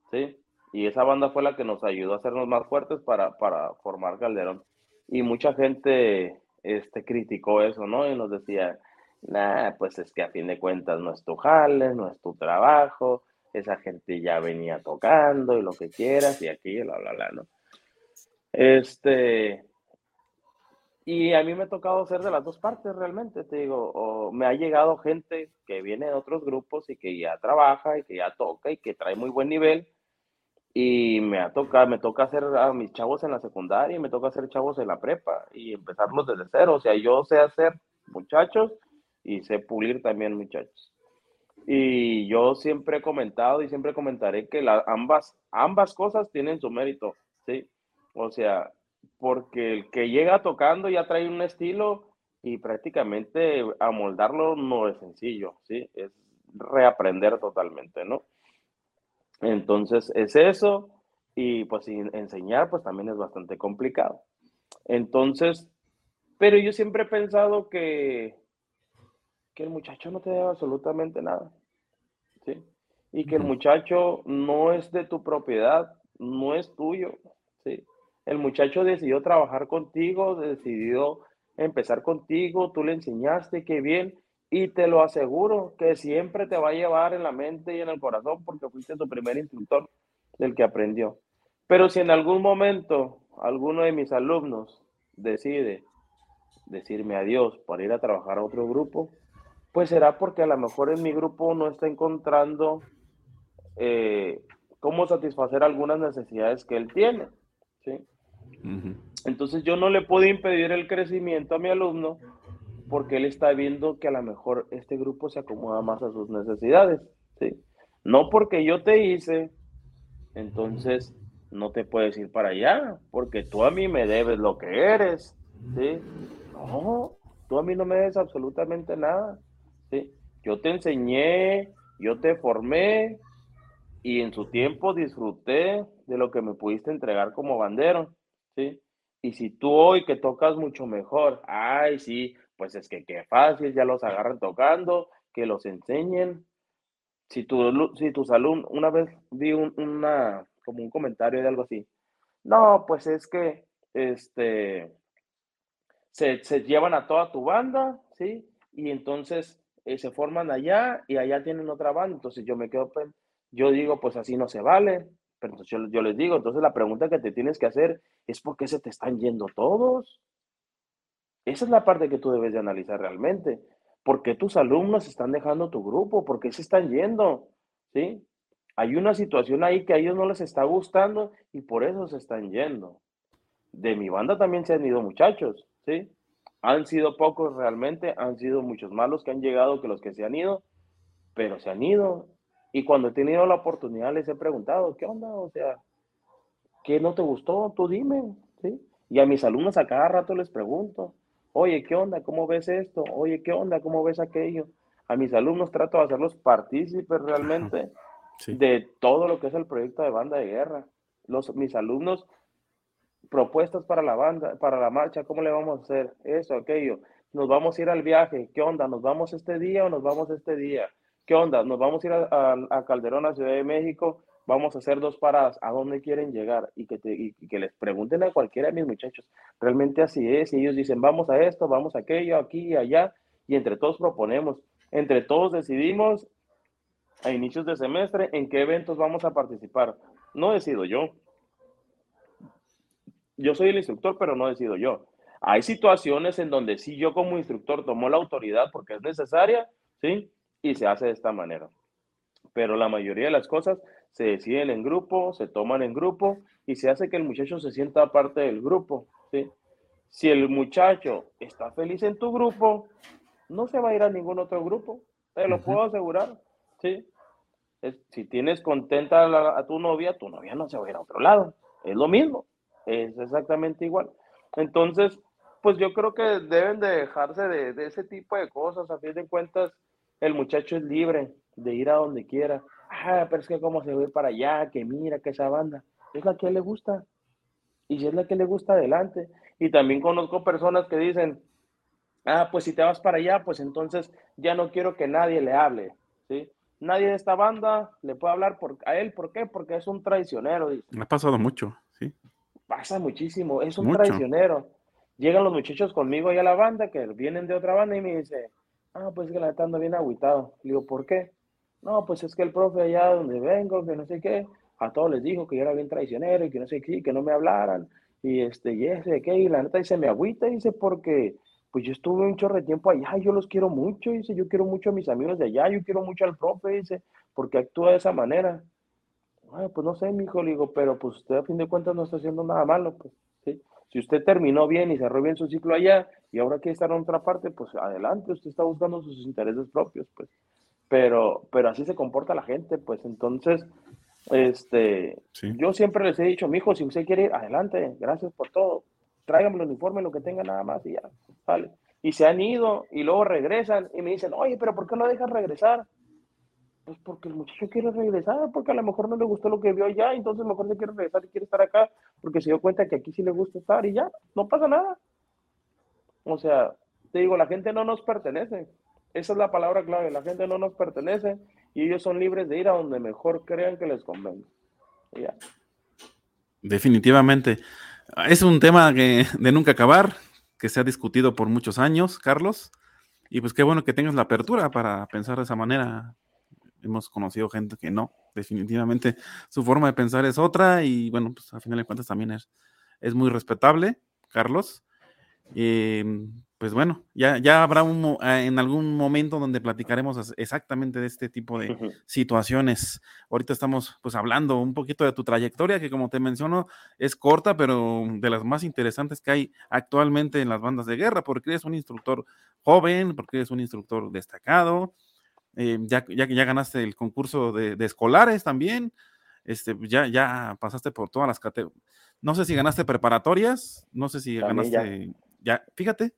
¿sí? Y esa banda fue la que nos ayudó a hacernos más fuertes para, para formar Calderón. Y mucha gente este, criticó eso, ¿no? Y nos decía, nah, pues es que a fin de cuentas no es tu jale, no es tu trabajo, esa gente ya venía tocando y lo que quieras y aquí, bla, bla, bla, ¿no? Este, y a mí me ha tocado ser de las dos partes realmente, te digo, o me ha llegado gente que viene de otros grupos y que ya trabaja y que ya toca y que trae muy buen nivel y me ha tocado, me toca hacer a mis chavos en la secundaria y me toca hacer chavos en la prepa y empezarlos desde cero. O sea, yo sé hacer muchachos y sé pulir también muchachos. Y yo siempre he comentado y siempre comentaré que la, ambas, ambas cosas tienen su mérito, ¿sí? O sea, porque el que llega tocando ya trae un estilo y prácticamente amoldarlo no es sencillo, ¿sí? Es reaprender totalmente, ¿no? Entonces es eso y pues enseñar pues también es bastante complicado. Entonces, pero yo siempre he pensado que, que el muchacho no te debe absolutamente nada, ¿sí? Y que el muchacho no es de tu propiedad, no es tuyo, ¿sí? El muchacho decidió trabajar contigo, decidió empezar contigo, tú le enseñaste, qué bien, y te lo aseguro que siempre te va a llevar en la mente y en el corazón porque fuiste tu primer instructor del que aprendió. Pero si en algún momento alguno de mis alumnos decide decirme adiós para ir a trabajar a otro grupo, pues será porque a lo mejor en mi grupo no está encontrando eh, cómo satisfacer algunas necesidades que él tiene. Entonces yo no le puedo impedir el crecimiento a mi alumno porque él está viendo que a lo mejor este grupo se acomoda más a sus necesidades, ¿sí? No porque yo te hice, entonces no te puedes ir para allá, porque tú a mí me debes lo que eres. No, tú a mí no me debes absolutamente nada. Yo te enseñé, yo te formé y en su tiempo disfruté de lo que me pudiste entregar como bandero, ¿sí? Y si tú hoy que tocas mucho mejor, ay, sí, pues es que qué fácil, ya los agarran tocando, que los enseñen. Si, tu, si tus alumnos, una vez vi un, una, como un comentario de algo así, no, pues es que este, se, llevan a toda tu banda, ¿sí? Y entonces eh, se forman allá y allá tienen otra banda, entonces yo me quedo, yo digo, pues así no se vale, pero entonces yo, les digo, entonces la pregunta que te tienes que hacer es por qué se te están yendo todos. Esa es la parte que tú debes de analizar realmente. ¿Por qué tus alumnos están dejando tu grupo? ¿Por qué se están yendo? ¿Sí? Hay una situación ahí que a ellos no les está gustando y por eso se están yendo. De mi banda también se han ido muchachos, ¿sí? Han sido pocos realmente, han sido muchos más los que han llegado que los que se han ido, pero se han ido Y cuando he tenido la oportunidad les he preguntado, ¿qué onda? O sea, ¿qué no te gustó? Tú dime, ¿sí? Y a mis alumnos a cada rato les pregunto, oye, ¿qué onda? ¿Cómo ves esto? Oye, ¿qué onda? ¿Cómo ves aquello? A mis alumnos trato de hacerlos partícipes realmente de todo lo que es el proyecto de banda de guerra. Los, mis alumnos, propuestas para la banda, para la marcha, ¿cómo le vamos a hacer? Eso, aquello. Nos vamos a ir al viaje, ¿qué onda? ¿Nos vamos este día o nos vamos este día? ¿Qué onda? ¿Nos vamos a ir a, Calderón, a Ciudad de México? Vamos a hacer dos paradas. ¿A dónde quieren llegar? Y que, que les pregunten a cualquiera de mis muchachos. Realmente así es. Y ellos dicen, vamos a esto, vamos a aquello, aquí y allá. Y entre todos proponemos. Entre todos decidimos a inicios de semestre en qué eventos vamos a participar. No decido yo. Yo soy el instructor, pero no decido yo. Hay situaciones en donde sí yo como instructor tomo la autoridad porque es necesaria, ¿sí? Y se hace de esta manera. Pero la mayoría de las cosas se deciden en grupo, se toman en grupo y se hace que el muchacho se sienta parte del grupo, ¿sí? Si el muchacho está feliz en tu grupo, no se va a ir a ningún otro grupo, te lo puedo asegurar, ¿sí? si tienes contenta a, tu novia, tu novia no se va a ir a otro lado. Es lo mismo, es exactamente igual. Entonces, pues yo creo que deben de dejarse de, ese tipo de cosas. A fin de cuentas, el muchacho es libre de ir a donde quiera. Ah, pero es que cómo se ve para allá, que mira, que esa banda. Es la que le gusta. Y si es la que le gusta, adelante. Y también conozco personas que dicen, ah, pues si te vas para allá, pues entonces ya no quiero que nadie le hable. ¿sí? nadie de esta banda le puede hablar por, a él. ¿Por qué? Porque es un traicionero. Me ha pasado mucho, sí. Pasa muchísimo, es un traicionero. Llegan los muchachos conmigo y a la banda que vienen de otra banda y me dice, ah, pues es que la está bien agüitado. Le digo, ¿por qué? No, pues es que el profe allá donde vengo, que no sé qué, a todos les dijo que yo era bien traicionero y que no sé qué, que no me hablaran. Y este, y ese, ¿qué? Y la neta dice, me agüita, dice, porque pues yo estuve un chorro de tiempo allá, yo los quiero mucho, dice, yo quiero mucho a mis amigos de allá, yo quiero mucho al profe, dice, porque actúa de esa manera. pues no sé, mi hijo, le digo, pero pues usted a fin de cuentas no está haciendo nada malo, pues. Si usted terminó bien y cerró bien su ciclo allá y ahora quiere estar en otra parte, pues adelante, usted está buscando sus intereses propios, pues. Pero, pero así se comporta la gente, pues entonces, este, yo siempre les he dicho, mi hijo, si usted quiere ir, adelante, gracias por todo, tráigame el uniforme, lo que tenga nada más y ya, vale. Y se han ido y luego regresan y me dicen, oye, pero ¿por qué no dejan regresar? Pues porque el muchacho quiere regresar, porque a lo mejor no le gustó lo que vio allá, entonces mejor se quiere regresar y quiere estar acá, porque se dio cuenta que aquí sí le gusta estar y ya, no pasa nada. O sea, te digo, la gente no nos pertenece. Esa es la palabra clave, la gente no nos pertenece y ellos son libres de ir a donde mejor crean que les convenga. Ya. Definitivamente. Es un tema que, de nunca acabar, que se ha discutido por muchos años, Carlos. Y pues qué bueno que tengas la apertura para pensar de esa manera. Hemos conocido gente que no, definitivamente su forma de pensar es otra y bueno, pues a final de cuentas también es, es muy respetable, Carlos. Eh, pues bueno, ya, ya habrá un, ah, en algún momento donde platicaremos exactamente de este tipo de situaciones. Ahorita estamos pues hablando un poquito de tu trayectoria, que como te menciono, es corta, pero de las más interesantes que hay actualmente en las bandas de guerra, porque eres un instructor joven, porque eres un instructor destacado, eh, ya, ya, ya ganaste el concurso de, escolares también, este, ya, ya pasaste por todas las categorías. No sé si ganaste preparatorias, no sé si ganaste, ya, fíjate,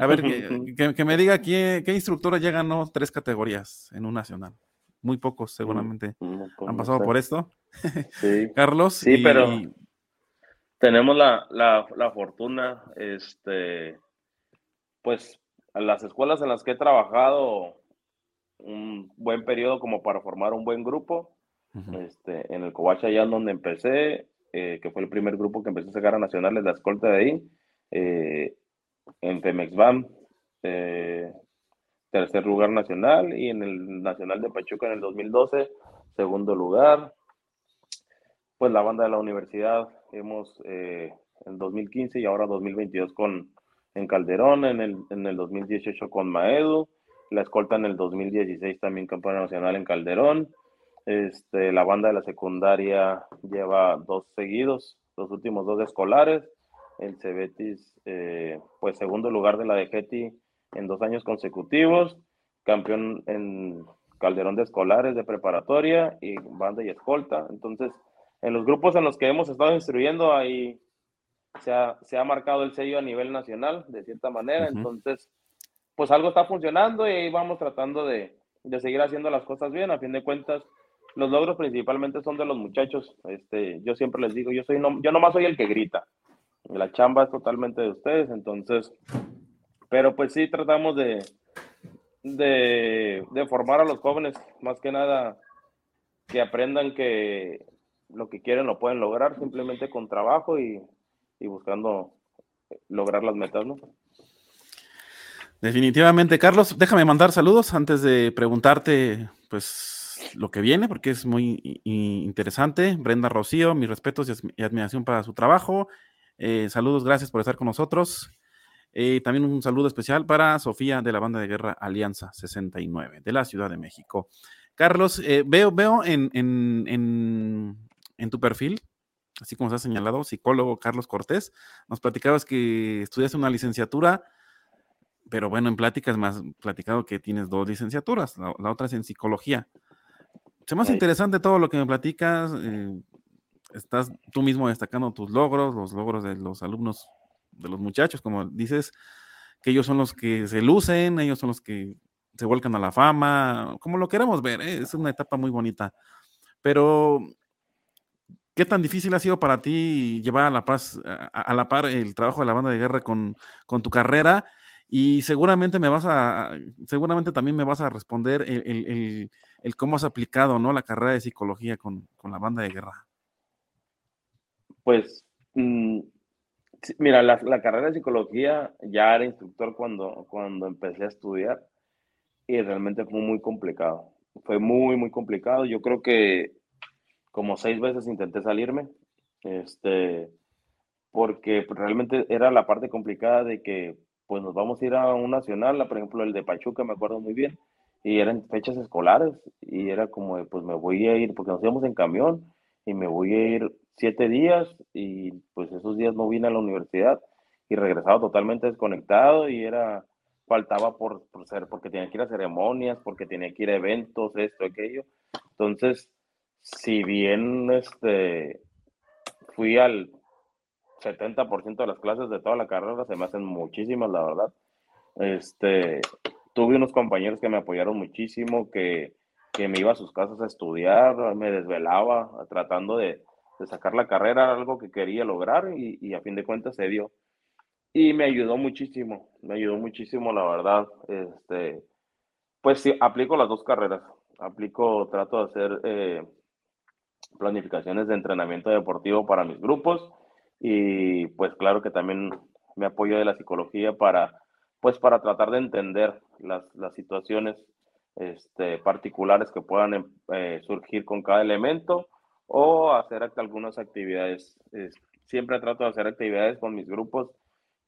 a ver, *laughs* que, me diga qué, qué instructora ya ganó tres categorías en un nacional. Muy pocos, seguramente, han pasado por esto. Sí. *laughs* Carlos. Sí, pero tenemos la, la, fortuna, este, pues, las escuelas en las que he trabajado un buen periodo como para formar un buen grupo. este, en el Covacha, allá donde empecé, eh, que fue el primer grupo que empecé a sacar a nacionales, la escolta de ahí. Eh, en Pemex BAM, eh, tercer lugar nacional, y en el Nacional de Pachuca en el 2012, segundo lugar. Pues la banda de la universidad hemos eh, en 2015 y ahora 2022 con en Calderón, en el, en el 2018 con Maedu, la escolta en el 2016 también campeona nacional en Calderón. Este, la banda de la secundaria lleva dos seguidos, los últimos dos escolares el Cebetis, eh, pues segundo lugar de la de Getty en dos años consecutivos, campeón en, Calderón de Escolares de preparatoria y banda y escolta. Entonces, en los grupos en los que hemos estado instruyendo, ahí se ha, se ha marcado el sello a nivel nacional, de cierta manera. Entonces, pues algo está funcionando y ahí vamos tratando de, de, seguir haciendo las cosas bien. A fin de cuentas, los logros principalmente son de los muchachos. Este, yo siempre les digo, yo, soy no, yo nomás soy el que grita. La chamba es totalmente de ustedes, entonces, pero pues sí tratamos de, de, de formar a los jóvenes, más que nada que aprendan que lo que quieren lo pueden lograr simplemente con trabajo y, y buscando lograr las metas, ¿no? Definitivamente, Carlos, déjame mandar saludos antes de preguntarte, pues, lo que viene, porque es muy interesante. Brenda Rocío, mis respetos y admiración para su trabajo. Eh, saludos, gracias por estar con nosotros. Eh, también un saludo especial para Sofía de la banda de guerra Alianza 69 de la Ciudad de México. Carlos, eh, veo, veo en, en, en, tu perfil, así como se ha señalado, psicólogo Carlos Cortés, nos platicabas que estudiaste una licenciatura, pero bueno, en pláticas más platicado que tienes dos licenciaturas, la, otra es en psicología. Se me hace interesante todo lo que me platicas estás tú mismo destacando tus logros, los logros de los alumnos, de los muchachos, como dices, que ellos son los que se lucen, ellos son los que se vuelcan a la fama, como lo queremos ver, ¿eh? es una etapa muy bonita. Pero, ¿qué tan difícil ha sido para ti llevar a la paz, a, la par el trabajo de la banda de guerra con, con, tu carrera? Y seguramente me vas a, seguramente también me vas a responder el, el, el, cómo has aplicado, ¿no? La carrera de psicología con, con la banda de guerra. Pues, mm, mira, la, carrera de psicología ya era instructor cuando, cuando empecé a estudiar y realmente fue muy complicado. Fue muy, muy complicado. Yo creo que como seis veces intenté salirme, este, porque realmente era la parte complicada de que pues nos vamos a ir a un nacional, por ejemplo el de Pachuca, me acuerdo muy bien, y eran fechas escolares, y era como, pues me voy a ir, porque nos íbamos en camión, y me voy a ir siete días y pues esos días no vine a la universidad y regresaba totalmente desconectado y era, faltaba por, por ser, porque tenía que ir a ceremonias, porque tenía que ir a eventos, esto, aquello. Entonces, si bien este, fui al 70% de las clases de toda la carrera, se me hacen muchísimas, la verdad. Este, tuve unos compañeros que me apoyaron muchísimo, que, que me iba a sus casas a estudiar, me desvelaba tratando de, de sacar la carrera, algo que quería lograr y, a fin de cuentas se dio. Y me ayudó muchísimo, me ayudó muchísimo, la verdad. Este, pues sí, aplico las dos carreras. Aplico, trato de hacer eh, planificaciones de entrenamiento deportivo para mis grupos y pues claro que también me apoyo de la psicología para, pues para tratar de entender las, las situaciones este, particulares que puedan eh, surgir con cada elemento o hacer algunas actividades. siempre trato de hacer actividades con mis grupos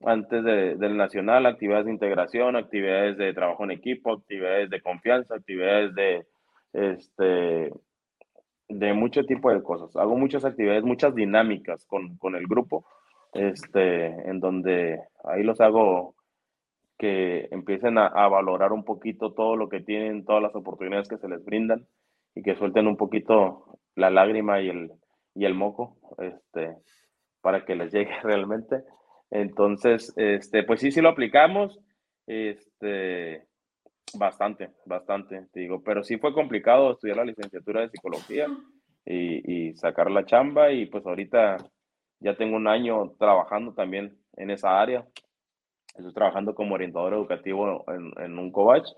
antes del nacional, actividades de integración, actividades de trabajo en equipo, actividades de confianza, actividades de, este, de mucho tipo de cosas. Hago muchas actividades, muchas dinámicas con, con el grupo, este, en donde ahí los hago que empiecen a, a, valorar un poquito todo lo que tienen, todas las oportunidades que se les brindan y que suelten un poquito la lágrima y el, y el moco, este, para que les *laughs* llegue realmente. Entonces, este, pues sí, sí lo aplicamos, este, bastante, bastante, te digo, pero sí fue complicado estudiar la licenciatura de psicología y, y sacar la chamba y pues ahorita ya tengo un año trabajando también en esa área. Estoy trabajando como orientador educativo en, en un covach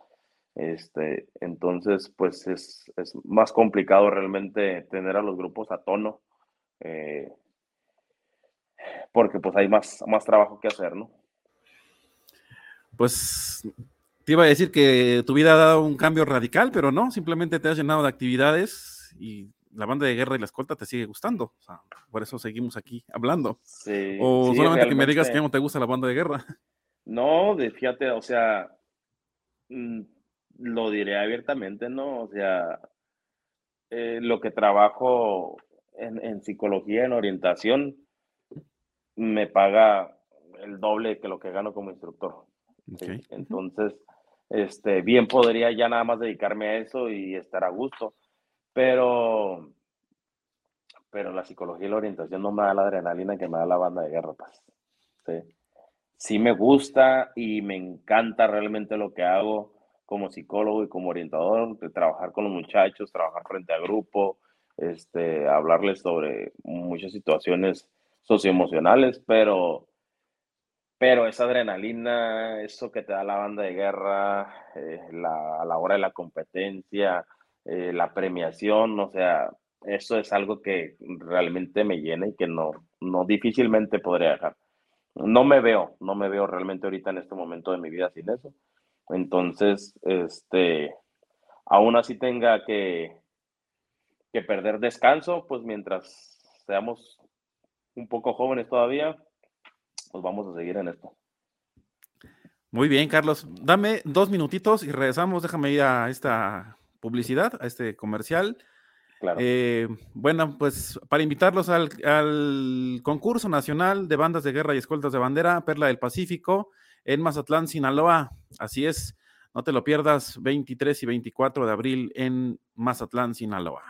este, entonces, pues es, es, más complicado realmente tener a los grupos a tono, eh, porque pues hay más, más trabajo que hacer, ¿no? Pues te iba a decir que tu vida ha dado un cambio radical, pero no, simplemente te has llenado de actividades y la banda de guerra y la escolta te sigue gustando. O sea, por eso seguimos aquí hablando. Sí, o solamente que me digas que no te gusta la banda de guerra. No, de, fíjate, o sea, mm, lo diré abiertamente, ¿no? O sea, eh, lo que trabajo en, psicología, en orientación, me paga el doble que lo que gano como instructor. Entonces, este, bien podría ya nada más dedicarme a eso y estar a gusto. Pero, pero la psicología y la orientación no me da la adrenalina que me da la banda de guerra. Pues. ¿sí? sí me gusta y me encanta realmente lo que hago como psicólogo y como orientador, de trabajar con los muchachos, trabajar frente a grupo, este, hablarles sobre muchas situaciones socioemocionales, pero, pero esa adrenalina, eso que te da la banda de guerra, eh, la, a la hora de la competencia, eh, la premiación, o sea, eso es algo que realmente me llena y que no, no difícilmente podría dejar. No me veo, no me veo realmente ahorita en este momento de mi vida sin eso. Entonces, este, aún así tenga que, que perder descanso, pues mientras seamos un poco jóvenes todavía, pues vamos a seguir en esto. Muy bien, Carlos. Dame dos minutitos y regresamos. Déjame ir a esta publicidad, a este comercial. Eh, bueno, pues para invitarlos al, al, concurso nacional de bandas de guerra y escoltas de bandera, Perla del Pacífico, en Mazatlán, Sinaloa. Así es, no te lo pierdas, 23 y 24 de abril en Mazatlán, Sinaloa.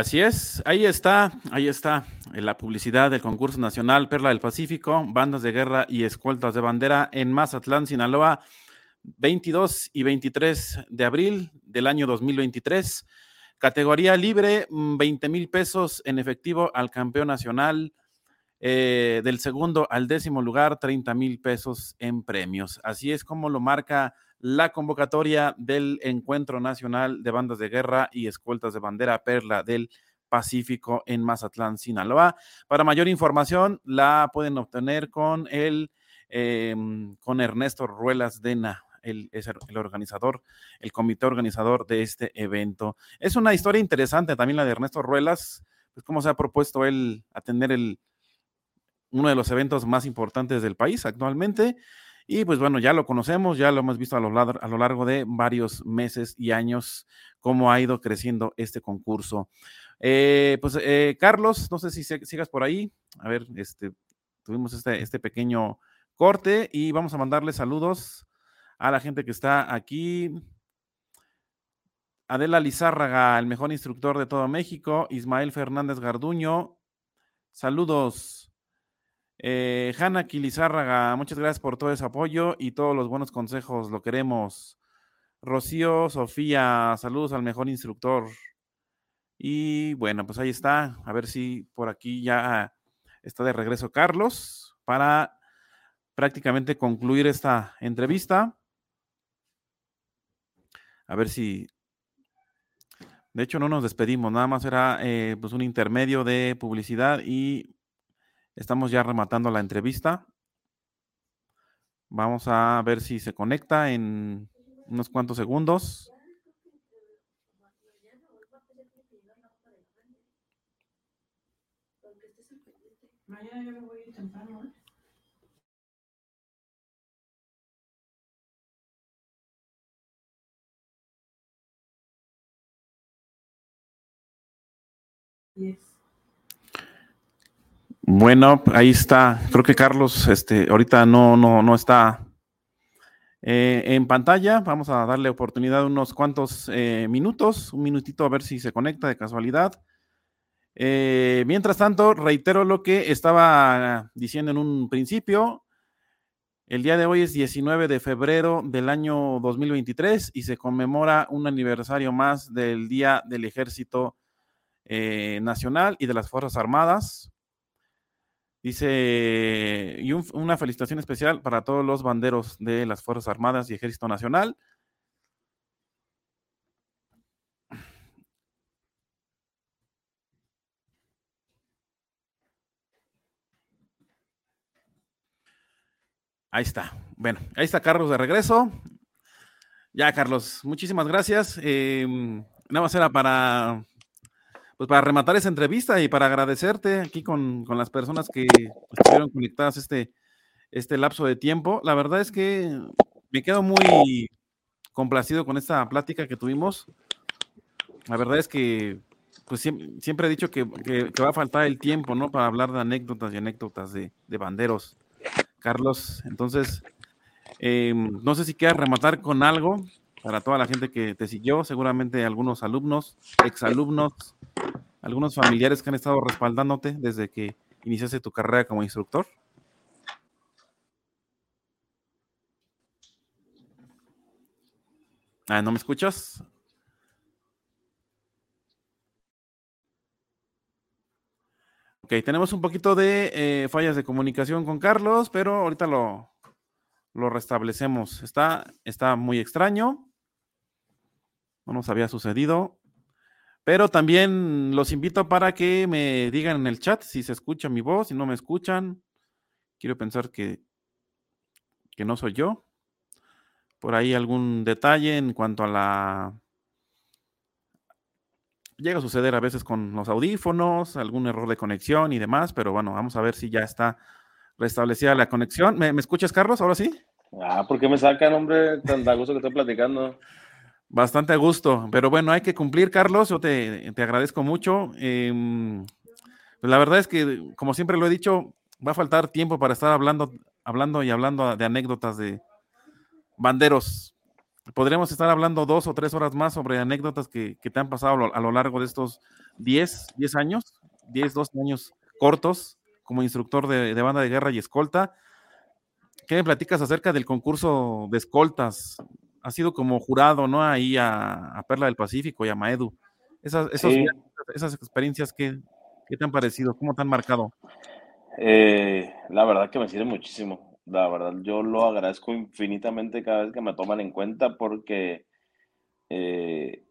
Así es, ahí está, ahí está la publicidad del concurso nacional Perla del Pacífico, bandas de guerra y escoltas de bandera en Mazatlán, Sinaloa, 22 y 23 de abril del año 2023. Categoría libre, 20 mm, mil pesos en efectivo al campeón nacional. Eh, del segundo al décimo lugar, 30 mil pesos en premios. Así es como lo marca la convocatoria del Encuentro Nacional de Bandas de Guerra y Escoltas de Bandera Perla del Pacífico en Mazatlán, Sinaloa. Para mayor información, la pueden obtener con el em, con Ernesto Ruelas Dena. El, el organizador, el comité organizador de este evento. Es una historia interesante también la de Ernesto Ruelas, pues cómo se ha propuesto él atender el, uno de los eventos más importantes del país actualmente. Y pues bueno, ya lo conocemos, ya lo hemos visto a lo, a lo largo de varios meses y años cómo ha ido creciendo este concurso. Eh, pues eh, Carlos, no sé si sigas por ahí. A ver, este, tuvimos este, este pequeño corte y vamos a mandarle saludos a la gente que está aquí. Adela Lizárraga, el mejor instructor de todo México. Ismael Fernández Garduño. Saludos. Eh, Hanna Quilizárraga, muchas gracias por todo ese apoyo y todos los buenos consejos, lo queremos. Rocío, Sofía, saludos al mejor instructor. Y bueno, pues ahí está, a ver si por aquí ya está de regreso Carlos para prácticamente concluir esta entrevista. A ver si... De hecho, no nos despedimos, nada más era eh, pues un intermedio de publicidad y Estamos ya rematando la entrevista. Vamos a ver si se conecta en unos cuantos segundos. Bueno, ahí está. Creo que Carlos, este, ahorita no, no, no está eh, en pantalla. Vamos a darle oportunidad unos cuantos eh, minutos, un minutito a ver si se conecta de casualidad. Eh, mientras tanto, reitero lo que estaba diciendo en un principio. El día de hoy es 19 de febrero del año 2023 y se conmemora un aniversario más del Día del Ejército Nacional y de las Fuerzas Armadas. Dice, y una felicitación especial para todos los banderos de las Fuerzas Armadas y Ejército Nacional. Ahí está. Bueno, ahí está Carlos de regreso. Ya, Carlos, muchísimas gracias. Em, nada más era para pues para rematar esa entrevista y para agradecerte aquí con, las personas que estuvieron conectadas este, este lapso de tiempo. La verdad es que me quedo muy complacido con esta plática que tuvimos. La verdad es que pues siempre, he dicho que, va a faltar el tiempo, ¿no? Para hablar de anécdotas y anécdotas de, banderos. Carlos, entonces, em, no sé si quieras rematar con algo para toda la gente que te siguió, seguramente algunos alumnos, exalumnos, algunos familiares que han estado respaldándote desde que iniciaste tu carrera como instructor. Ah, ¿no me escuchas? Ok, tenemos un poquito de eh, fallas de comunicación con Carlos, pero ahorita lo, lo restablecemos. Está, está muy extraño. No nos había sucedido. Pero también los invito para que me digan en el chat si se escucha mi voz, si no me escuchan. Quiero pensar que, que no soy yo. Por ahí algún detalle en cuanto a la... Llega a suceder a veces con los audífonos, algún error de conexión y demás, pero bueno, vamos a ver si ya está restablecida la conexión. ¿Me, escuchas, Carlos? Ahora sí. Ah, ¿por qué me sacan, hombre, tan gusto que estoy platicando? Bastante a gusto, pero bueno, hay que cumplir, Carlos. Yo te, agradezco mucho. Em, la verdad es que, como siempre lo he dicho, va a faltar tiempo para estar hablando, hablando y hablando de anécdotas de banderos. Podríamos estar hablando dos o tres horas más sobre anécdotas que, te han pasado a lo, largo de estos 10, 10 años, 10, 12 años cortos como instructor de, de banda de guerra y escolta. ¿Qué me platicas acerca del concurso de escoltas? Ha sido como jurado, ¿no? Ahí a, Perla del Pacífico y a Maedu. Esas, esas experiencias, ¿qué, ¿qué, te han parecido? ¿Cómo te han marcado? Eh, la verdad que me sirve muchísimo. La verdad, yo lo agradezco infinitamente cada vez que me toman en cuenta porque, eh,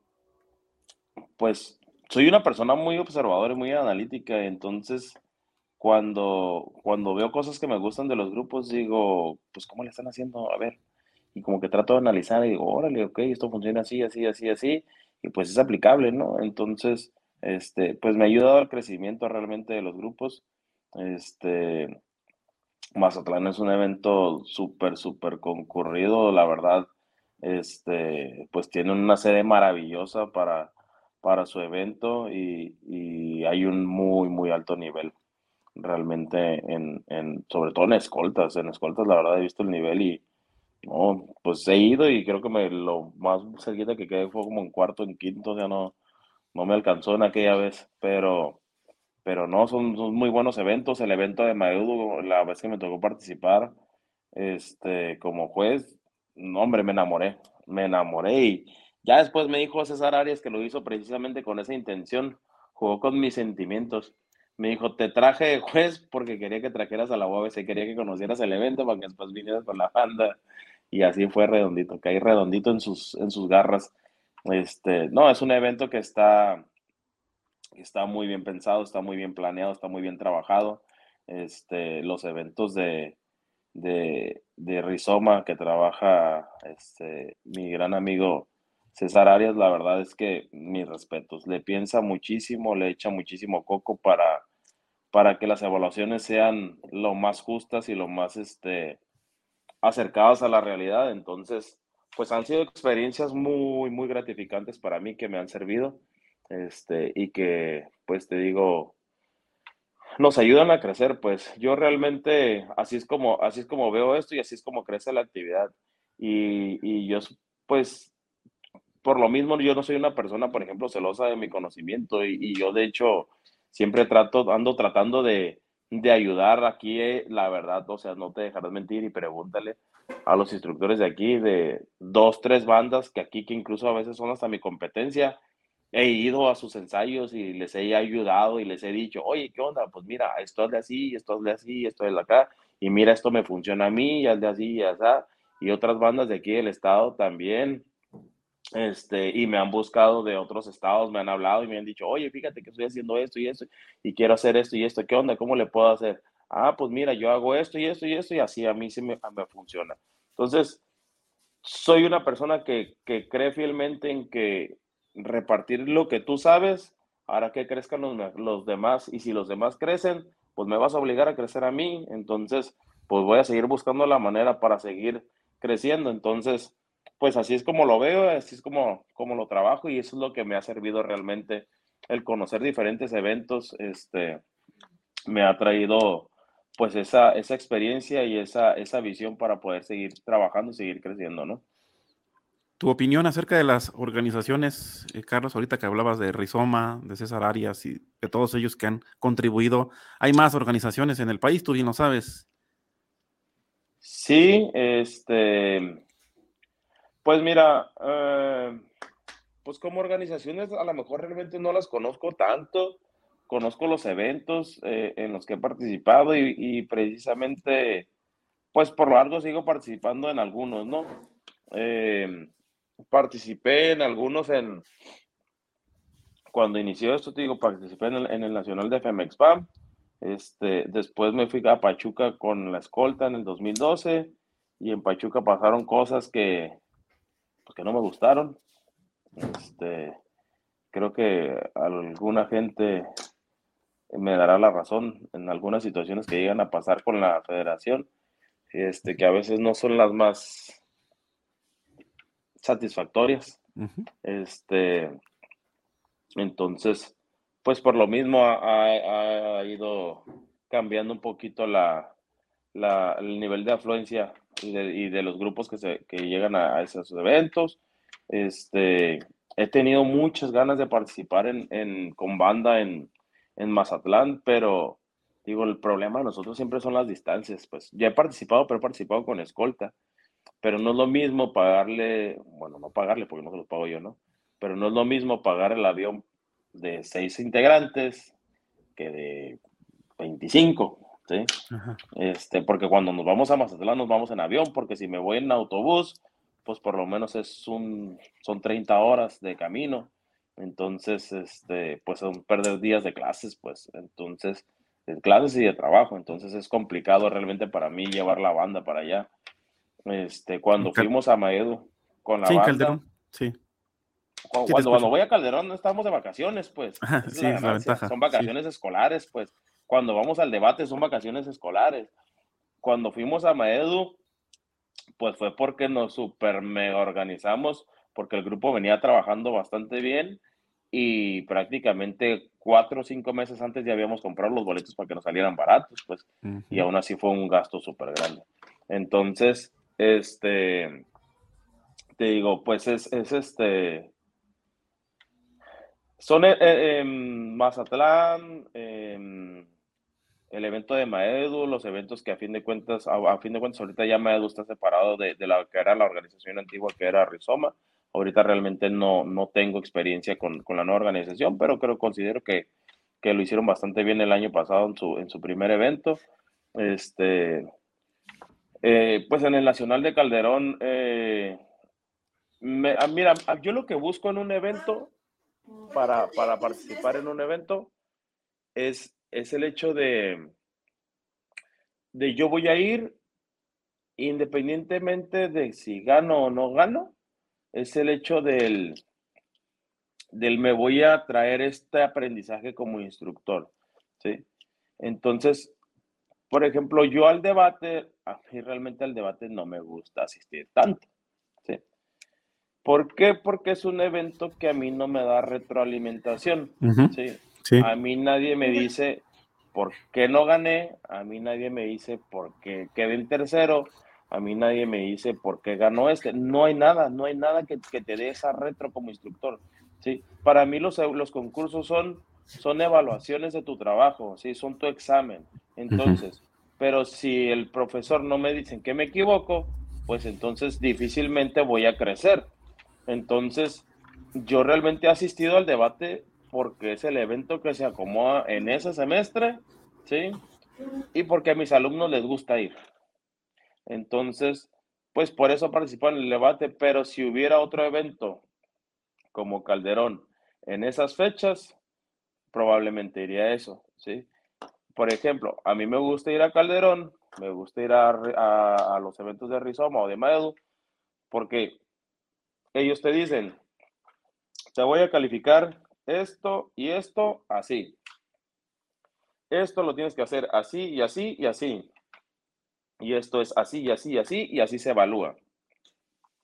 pues, soy una persona muy observadora y muy analítica, entonces cuando, cuando veo cosas que me gustan de los grupos, digo, pues, ¿cómo le están haciendo? A ver. Y como que trato de analizar y digo, órale, ok, esto funciona así, así, así, así, y pues es aplicable, ¿no? Entonces, este, pues me ha ayudado al crecimiento realmente de los grupos. Este, Mazatlán es un evento súper, súper concurrido, la verdad, este, pues tiene una sede maravillosa para, para su evento y, y hay un muy, muy alto nivel realmente en, en, sobre todo en escoltas. En escoltas, la verdad, he visto el nivel y, no, pues he ido y creo que me, lo más cerquita que quedé fue como en cuarto, en quinto, sea, no, no me alcanzó en aquella vez, pero, pero no, son, son muy buenos eventos. El evento de Maudo, la vez que me tocó participar, este, como juez, no, hombre, me enamoré, me enamoré y ya después me dijo César Arias que lo hizo precisamente con esa intención, jugó con mis sentimientos me dijo, te traje de juez porque quería que trajeras a la UABC, quería que conocieras el evento para que después vinieras con la banda. Y así fue redondito, caí redondito en sus, en sus garras. Este, no, es un evento que está, está muy bien pensado, está muy bien planeado, está muy bien trabajado. Este, los eventos de, de, de Rizoma que trabaja este, mi gran amigo César Arias, la verdad es que mis respetos, le piensa muchísimo, le echa muchísimo coco para, para que las evaluaciones sean lo más justas y lo más este, acercadas a la realidad. Entonces, pues han sido experiencias muy, muy gratificantes para mí que me han servido este, y que, pues te digo, nos ayudan a crecer. Pues yo realmente, así es como, así es como veo esto y así es como crece la actividad. Y, y yo, pues, por lo mismo, yo no soy una persona, por ejemplo, celosa de mi conocimiento y, y yo, de hecho, siempre trato, ando tratando de, de ayudar aquí, eh, la verdad, o sea, no te dejarás mentir y pregúntale a los instructores de aquí, de dos, tres bandas, que aquí, que incluso a veces son hasta mi competencia, he ido a sus ensayos y les he ayudado y les he dicho, oye, ¿qué onda? Pues mira, esto es de así, esto es de así, esto es de acá, y mira, esto me funciona a mí, y es de así, y así, y otras bandas de aquí del estado también, este, y me han buscado de otros estados, me han hablado y me han dicho, oye, fíjate que estoy haciendo esto y esto, y quiero hacer esto y esto, ¿qué onda? ¿Cómo le puedo hacer? Ah, pues mira, yo hago esto y esto y esto, y así a mí sí me, me funciona. Entonces, soy una persona que, que, cree fielmente en que repartir lo que tú sabes hará que crezcan los, los demás, y si los demás crecen, pues me vas a obligar a crecer a mí, entonces, pues voy a seguir buscando la manera para seguir creciendo. Entonces, pues así es como lo veo, así es como, como lo trabajo y eso es lo que me ha servido realmente el conocer diferentes eventos, este, me ha traído pues esa, esa experiencia y esa, esa visión para poder seguir trabajando y seguir creciendo, ¿no? Tu opinión acerca de las organizaciones, eh, Carlos, ahorita que hablabas de Rizoma, de César Arias y de todos ellos que han contribuido, hay más organizaciones en el país, tú bien lo sabes. Sí, este, pues mira, eh, pues como organizaciones a lo mejor realmente no las conozco tanto, conozco los eventos eh, en los que he participado y, precisamente, pues por lo algo sigo participando en algunos, ¿no? Eh, participé en algunos en, cuando inició esto, te digo, participé en el, en el Nacional de FEMEXPAM, este, después me fui a Pachuca con la escolta en el 2012 y en Pachuca pasaron cosas que, que no me gustaron. Este, creo que alguna gente me dará la razón en algunas situaciones que llegan a pasar con la federación, este, que a veces no son las más satisfactorias. Este, entonces, pues por lo mismo ha, ido cambiando un poquito la, el nivel de afluencia y de, los grupos que, se, que llegan a, esos eventos. Este, he tenido muchas ganas de participar en, con banda en, en Mazatlán, pero digo, el problema de nosotros siempre son las distancias. Pues ya he participado, pero he participado con escolta. Pero no es lo mismo pagarle, bueno, no pagarle porque no se los pago yo, ¿no? Pero no es lo mismo pagar el avión de seis integrantes que de 25, ¿sí? Este, porque cuando nos vamos a Mazatlán nos vamos en avión, porque si me voy en autobús, pues por lo menos es un, son 30 horas de camino. Entonces, este, pues son perder días de clases, pues. Entonces, de clases y de trabajo. Entonces es complicado realmente para mí llevar la banda para allá. Este, cuando fuimos a Maedu con la sí, banda. Calderón, sí. Cuando, cuando, voy a Calderón no estamos de vacaciones, pues. sí, es la ventaja. Son vacaciones escolares, pues. Cuando vamos al debate son vacaciones escolares. Cuando fuimos a Maedu, pues fue porque nos super me organizamos, porque el grupo venía trabajando bastante bien y prácticamente cuatro o cinco meses antes ya habíamos comprado los boletos para que nos salieran baratos, pues, y aún así fue un gasto súper grande. Entonces, este, te digo, pues es, es este, son en, eh, Mazatlán, el evento de Maedu, los eventos que a fin de cuentas, a, fin de cuentas ahorita ya Maedu está separado de, de, la que era la organización antigua que era Rizoma, Ahorita realmente no, no tengo experiencia con, con, la nueva organización, pero creo, considero que, que, lo hicieron bastante bien el año pasado en su, en su primer evento. Este, eh, pues en el Nacional de Calderón, eh, ah, mira, yo lo que busco en un evento, para, para participar en un evento, es, es el hecho de, de yo voy a ir independientemente de si gano o no gano, es el hecho del, del me voy a traer este aprendizaje como instructor, ¿sí? Entonces, por ejemplo, yo al debate, a mí realmente al debate no me gusta asistir tanto, ¿sí? ¿Por qué? Porque es un evento que a mí no me da retroalimentación, ¿sí? ¿Sí? A mí nadie me dice por qué no gané, a mí nadie me dice por qué quedé en tercero, a mí nadie me dice por qué ganó este. No hay nada, no hay nada que, te dé esa retro como instructor. ¿sí? Para mí los, los concursos son, son evaluaciones de tu trabajo, ¿sí? son tu examen. Entonces, pero si el profesor no me dice que me equivoco, pues entonces difícilmente voy a crecer. Entonces, yo realmente he asistido al debate porque es el evento que se acomoda en ese semestre, ¿sí? Y porque a mis alumnos les gusta ir. Entonces, pues por eso participó en el debate, pero si hubiera otro evento como Calderón en esas fechas, probablemente iría eso, ¿sí? Por ejemplo, a mí me gusta ir a Calderón, me gusta ir a, los eventos de Rizoma o de Maedu, porque ellos te dicen, te voy a calificar esto y esto así. Esto lo tienes que hacer así y así y así y esto es así y así y así y así se evalúa.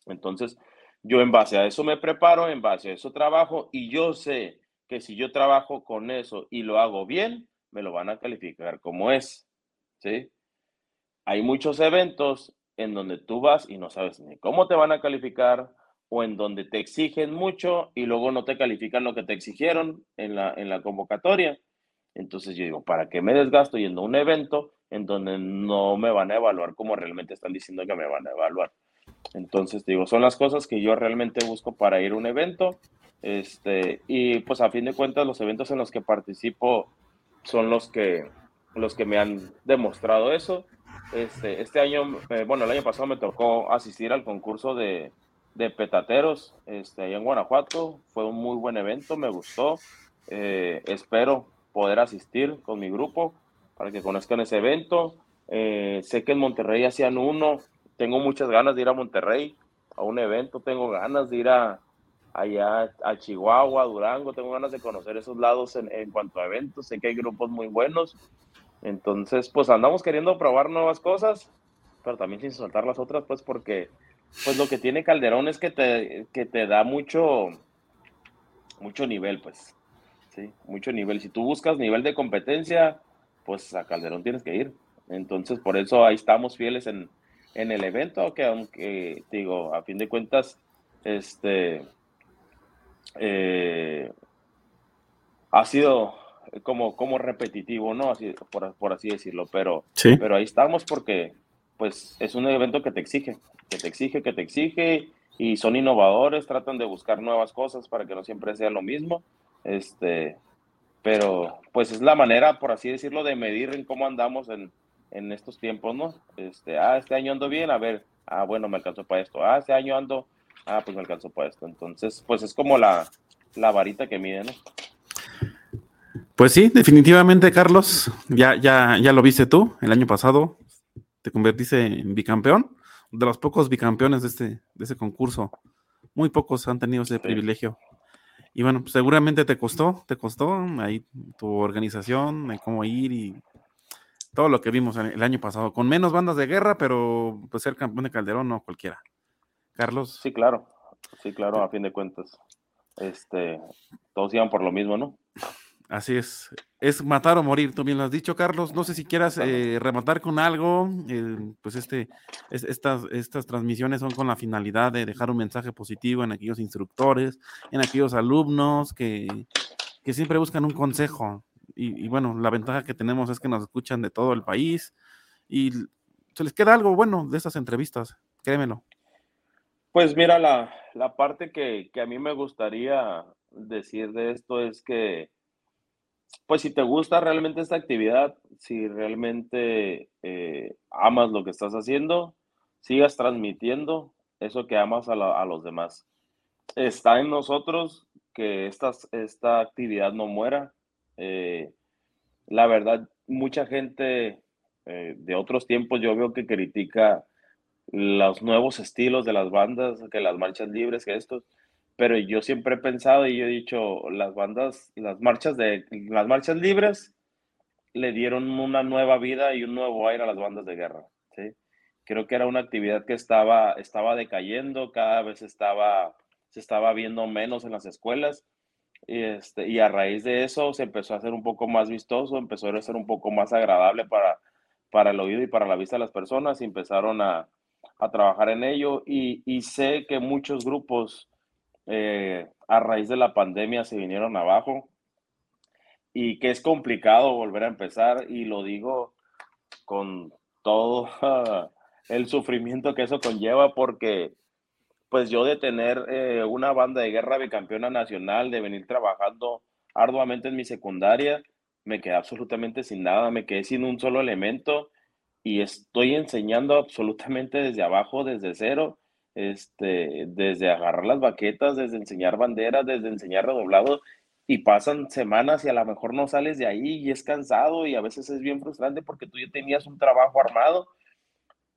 Entonces, yo en base a eso me preparo, en base a eso trabajo y yo sé que si yo trabajo con eso y lo hago bien, me lo van a calificar como es. ¿Sí? Hay muchos eventos en donde tú vas y no sabes ni cómo te van a calificar o en donde te exigen mucho y luego no te califican lo que te exigieron en la, en la convocatoria. Entonces yo digo, ¿para qué me desgasto yendo a un evento en donde no me van a evaluar como realmente están diciendo que me van a evaluar. Entonces, digo, son las cosas que yo realmente busco para ir a un evento. Este, y pues a fin de cuentas, los eventos en los que participo son los que, los que me han demostrado eso. Este, este año, eh, bueno, el año pasado me tocó asistir al concurso de, de petateros este, allá en Guanajuato. Fue un muy buen evento, me gustó. Eh, espero poder asistir con mi grupo para que conozcan ese evento. Eh, sé que en Monterrey hacían uno, tengo muchas ganas de ir a Monterrey a un evento, tengo ganas de ir a, allá a Chihuahua, Durango, tengo ganas de conocer esos lados en, en, cuanto a eventos, sé que hay grupos muy buenos, entonces pues andamos queriendo probar nuevas cosas, pero también sin soltar las otras, pues porque pues lo que tiene Calderón es que te, que te da mucho, mucho nivel, pues. Sí, mucho nivel. Si tú buscas nivel de competencia, pues a Calderón tienes que ir. Entonces, por eso ahí estamos fieles en, en el evento, que aunque, digo, a fin de cuentas, este, eh, ha sido como, como repetitivo, ¿no? Así, por, así decirlo, pero, pero ahí estamos porque, pues, es un evento que te exige, que te exige, que te exige, y son innovadores, tratan de buscar nuevas cosas para que no siempre sea lo mismo, este, pero, pues, es la manera, por así decirlo, de medir en cómo andamos en, en estos tiempos, ¿no? Este, ah, este año ando bien, a ver, ah, bueno, me alcanzó para esto, ah, este año ando, ah, pues me alcanzó para esto. Entonces, pues es como la, la varita que mide, ¿no? Pues sí, definitivamente, Carlos, ya, ya, ya lo viste tú el año pasado, te convertiste en bicampeón, de los pocos bicampeones de este, de ese concurso. Muy pocos han tenido ese privilegio. Y bueno, pues seguramente te costó, te costó ahí tu organización, cómo ir y todo lo que vimos el año pasado, con menos bandas de guerra, pero pues ser campeón de Calderón no cualquiera. Carlos. Sí, claro, sí, claro, a fin de cuentas. Este, todos iban por lo mismo, ¿no? Así es. Es matar o morir, tú bien lo has dicho, Carlos. No sé si quieras eh, rematar con algo. pues este, estas, estas transmisiones son con la finalidad de dejar un mensaje positivo en aquellos instructores, en aquellos alumnos que, que siempre buscan un consejo y, bueno, la ventaja que tenemos es que nos escuchan de todo el país y se les queda algo bueno de estas entrevistas, créemelo. Pues mira, la, la parte que, que, a mí me gustaría decir de esto es que, pues si te gusta realmente esta actividad, si realmente eh, amas lo que estás haciendo, sigas transmitiendo eso que amas a, los demás. Está en nosotros que esta, esta actividad no muera, eh, la verdad, mucha gente eh, de otros tiempos yo veo que critica los nuevos estilos de las bandas, que las marchas libres, que estos, pero yo siempre he pensado y yo he dicho, las bandas, las marchas de las marchas libres le dieron una nueva vida y un nuevo aire a las bandas de guerra, ¿sí? Creo que era una actividad que estaba, estaba decayendo, cada vez estaba, se estaba viendo menos en las escuelas y, este, y a raíz de eso se empezó a hacer un poco más vistoso, empezó a ser un poco más agradable para, para el oído y para la vista de las personas y empezaron a, a trabajar en ello. Y, y, sé que muchos grupos eh, a raíz de la pandemia se vinieron abajo. Y que es complicado volver a empezar y lo digo con todo *laughs* el sufrimiento que eso conlleva porque pues yo de tener eh, una banda de guerra bicampeona nacional, de venir trabajando arduamente en mi secundaria, me quedé absolutamente sin nada, me quedé sin un solo elemento y estoy enseñando absolutamente desde abajo, desde cero, este, desde agarrar las baquetas, desde enseñar banderas, desde enseñar redoblado y pasan semanas y a lo mejor no sales de ahí y es cansado y a veces es bien frustrante porque tú ya tenías un trabajo armado,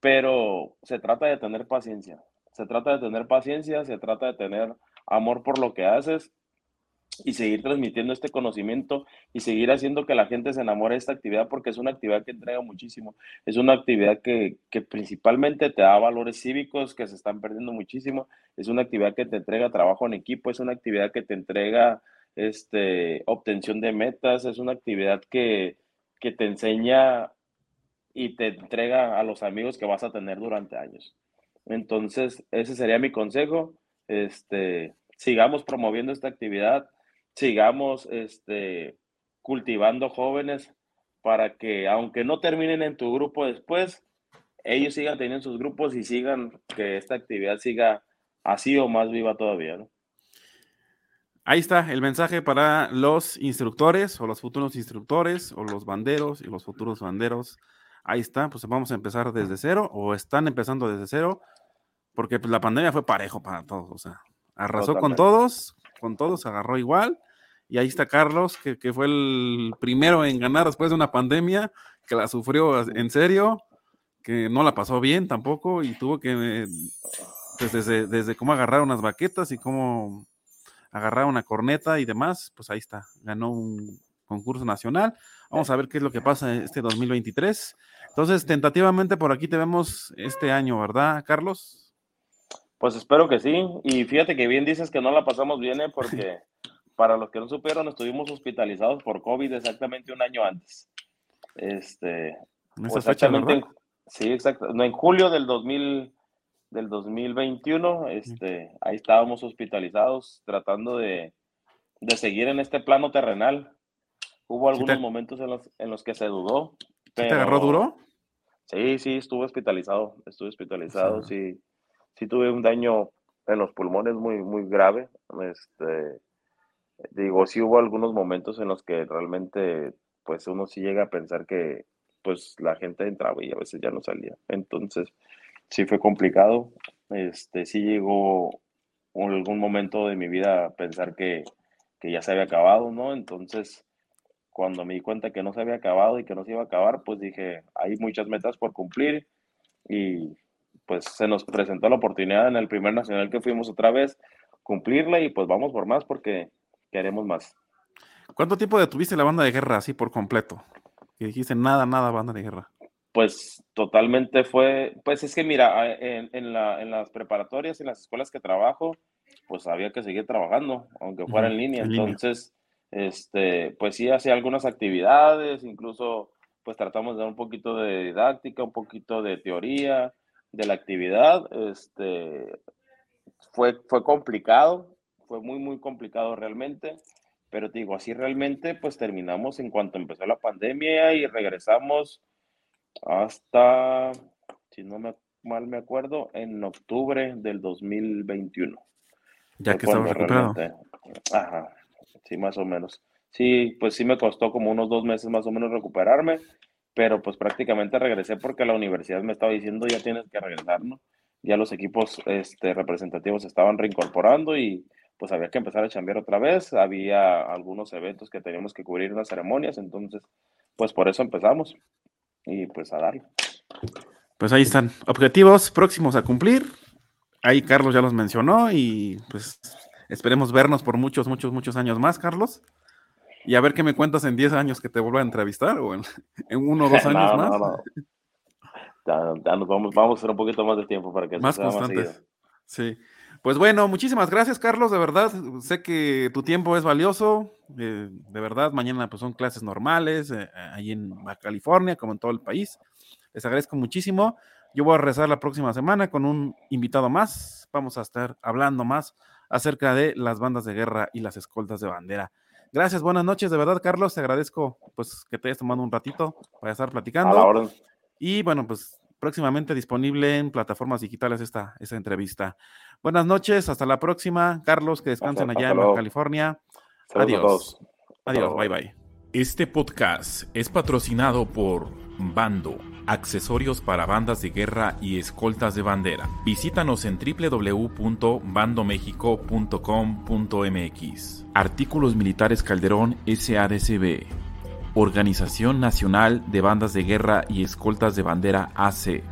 pero se trata de tener paciencia, se trata de tener paciencia, se trata de tener amor por lo que haces y seguir transmitiendo este conocimiento y seguir haciendo que la gente se enamore de esta actividad porque es una actividad que entrega muchísimo. Es una actividad que, que, principalmente te da valores cívicos que se están perdiendo muchísimo. Es una actividad que te entrega trabajo en equipo, es una actividad que te entrega este, obtención de metas, es una actividad que, que te enseña y te entrega a los amigos que vas a tener durante años. Entonces, ese sería mi consejo. Este, sigamos promoviendo esta actividad, sigamos este, cultivando jóvenes para que, aunque no terminen en tu grupo después, ellos sigan teniendo sus grupos y sigan que esta actividad siga así o más viva todavía. Ahí está el mensaje para los instructores o los futuros instructores o los banderos y los futuros banderos. Ahí está, pues vamos a empezar desde cero o están empezando desde cero porque pues, la pandemia fue parejo para todos, o sea, arrasó con todos, con todos, agarró igual, y ahí está Carlos, que, fue el primero en ganar después de una pandemia, que la sufrió en serio, que no la pasó bien tampoco, y tuvo que, pues desde, desde cómo agarrar unas baquetas y cómo agarrar una corneta y demás, pues ahí está, ganó un concurso nacional. Vamos a ver qué es lo que pasa este 2023. Entonces, tentativamente por aquí te vemos este año, ¿verdad, Carlos? Pues espero que sí. Y fíjate que bien dices que no la pasamos bien, ¿eh? *laughs* porque para los que no supieron, estuvimos hospitalizados por COVID exactamente un año antes. Este, en esa fecha, sí, exacto. No, en julio del 2000, del 2021, este, ahí estábamos hospitalizados tratando de, de seguir en este plano terrenal. Hubo algunos momentos en los, en los que se dudó. ¿Te agarró duro? Sí, sí, estuve hospitalizado. Estuve hospitalizado, sí. Sí, tuve un daño en los pulmones muy, muy grave. Este, digo, sí hubo algunos momentos en los que realmente, pues uno sí llega a pensar que, pues la gente entraba y a veces ya no salía. Entonces, sí fue complicado. Este, sí llegó algún momento de mi vida a pensar que, que ya se había acabado, ¿no? Entonces, cuando me di cuenta que no se había acabado y que no se iba a acabar, pues dije, hay muchas metas por cumplir y pues se nos presentó la oportunidad en el primer nacional que fuimos otra vez, cumplirla y pues vamos por más porque queremos más. ¿Cuánto tiempo detuviste la banda de guerra así por completo? Que dijiste nada, nada banda de guerra. Pues totalmente fue, pues es que mira, en, en, la, en las preparatorias, en las escuelas que trabajo, pues había que seguir trabajando, aunque fuera en línea. Entonces, este, pues sí, hacía algunas actividades, incluso pues tratamos de dar un poquito de didáctica, un poquito de teoría de la actividad. Este, fue, fue complicado, fue muy, muy complicado realmente, pero te digo, así realmente pues terminamos en cuanto empezó la pandemia y regresamos hasta, si no me, mal me acuerdo, en octubre del 2021. Ya que estamos recuperado. Ajá, sí, más o menos. Sí, pues sí me costó como unos dos meses más o menos recuperarme, pero pues prácticamente regresé porque la universidad me estaba diciendo ya tienes que regresar, ¿no? Ya los equipos este, representativos se estaban reincorporando y pues había que empezar a chambear otra vez. Había algunos eventos que teníamos que cubrir, unas ceremonias, entonces pues por eso empezamos y pues a darle. Pues ahí están, objetivos próximos a cumplir, ahí Carlos ya los mencionó y pues esperemos vernos por muchos, muchos, muchos años más, Carlos. Y a ver qué me cuentas en 10 años que te vuelva a entrevistar o en, uno o dos *laughs* años más. Ya, nos vamos, vamos a hacer un poquito más de tiempo para que más constantes. Más sí. Pues bueno, muchísimas gracias, Carlos, de verdad. Sé que tu tiempo es valioso. Eh, de verdad, mañana pues son clases normales eh, ahí en California, como en todo el país. Les agradezco muchísimo. Yo voy a rezar la próxima semana con un invitado más. Vamos a estar hablando más acerca de las bandas de guerra y las escoltas de bandera. Gracias, buenas noches, de verdad, Carlos. Te agradezco pues que te hayas tomado un ratito para estar platicando. Y bueno, pues próximamente disponible en plataformas digitales esta, esta entrevista. Buenas noches, hasta la próxima. Carlos, que descansen allá en California. Adiós. Adiós, bye bye. Este podcast es patrocinado por Bando accesorios para bandas de guerra y escoltas de bandera. Visítanos en www.bandomexico.com.mx. Artículos Militares Calderón SADCB. Organización Nacional de Bandas de Guerra y Escoltas de Bandera AC.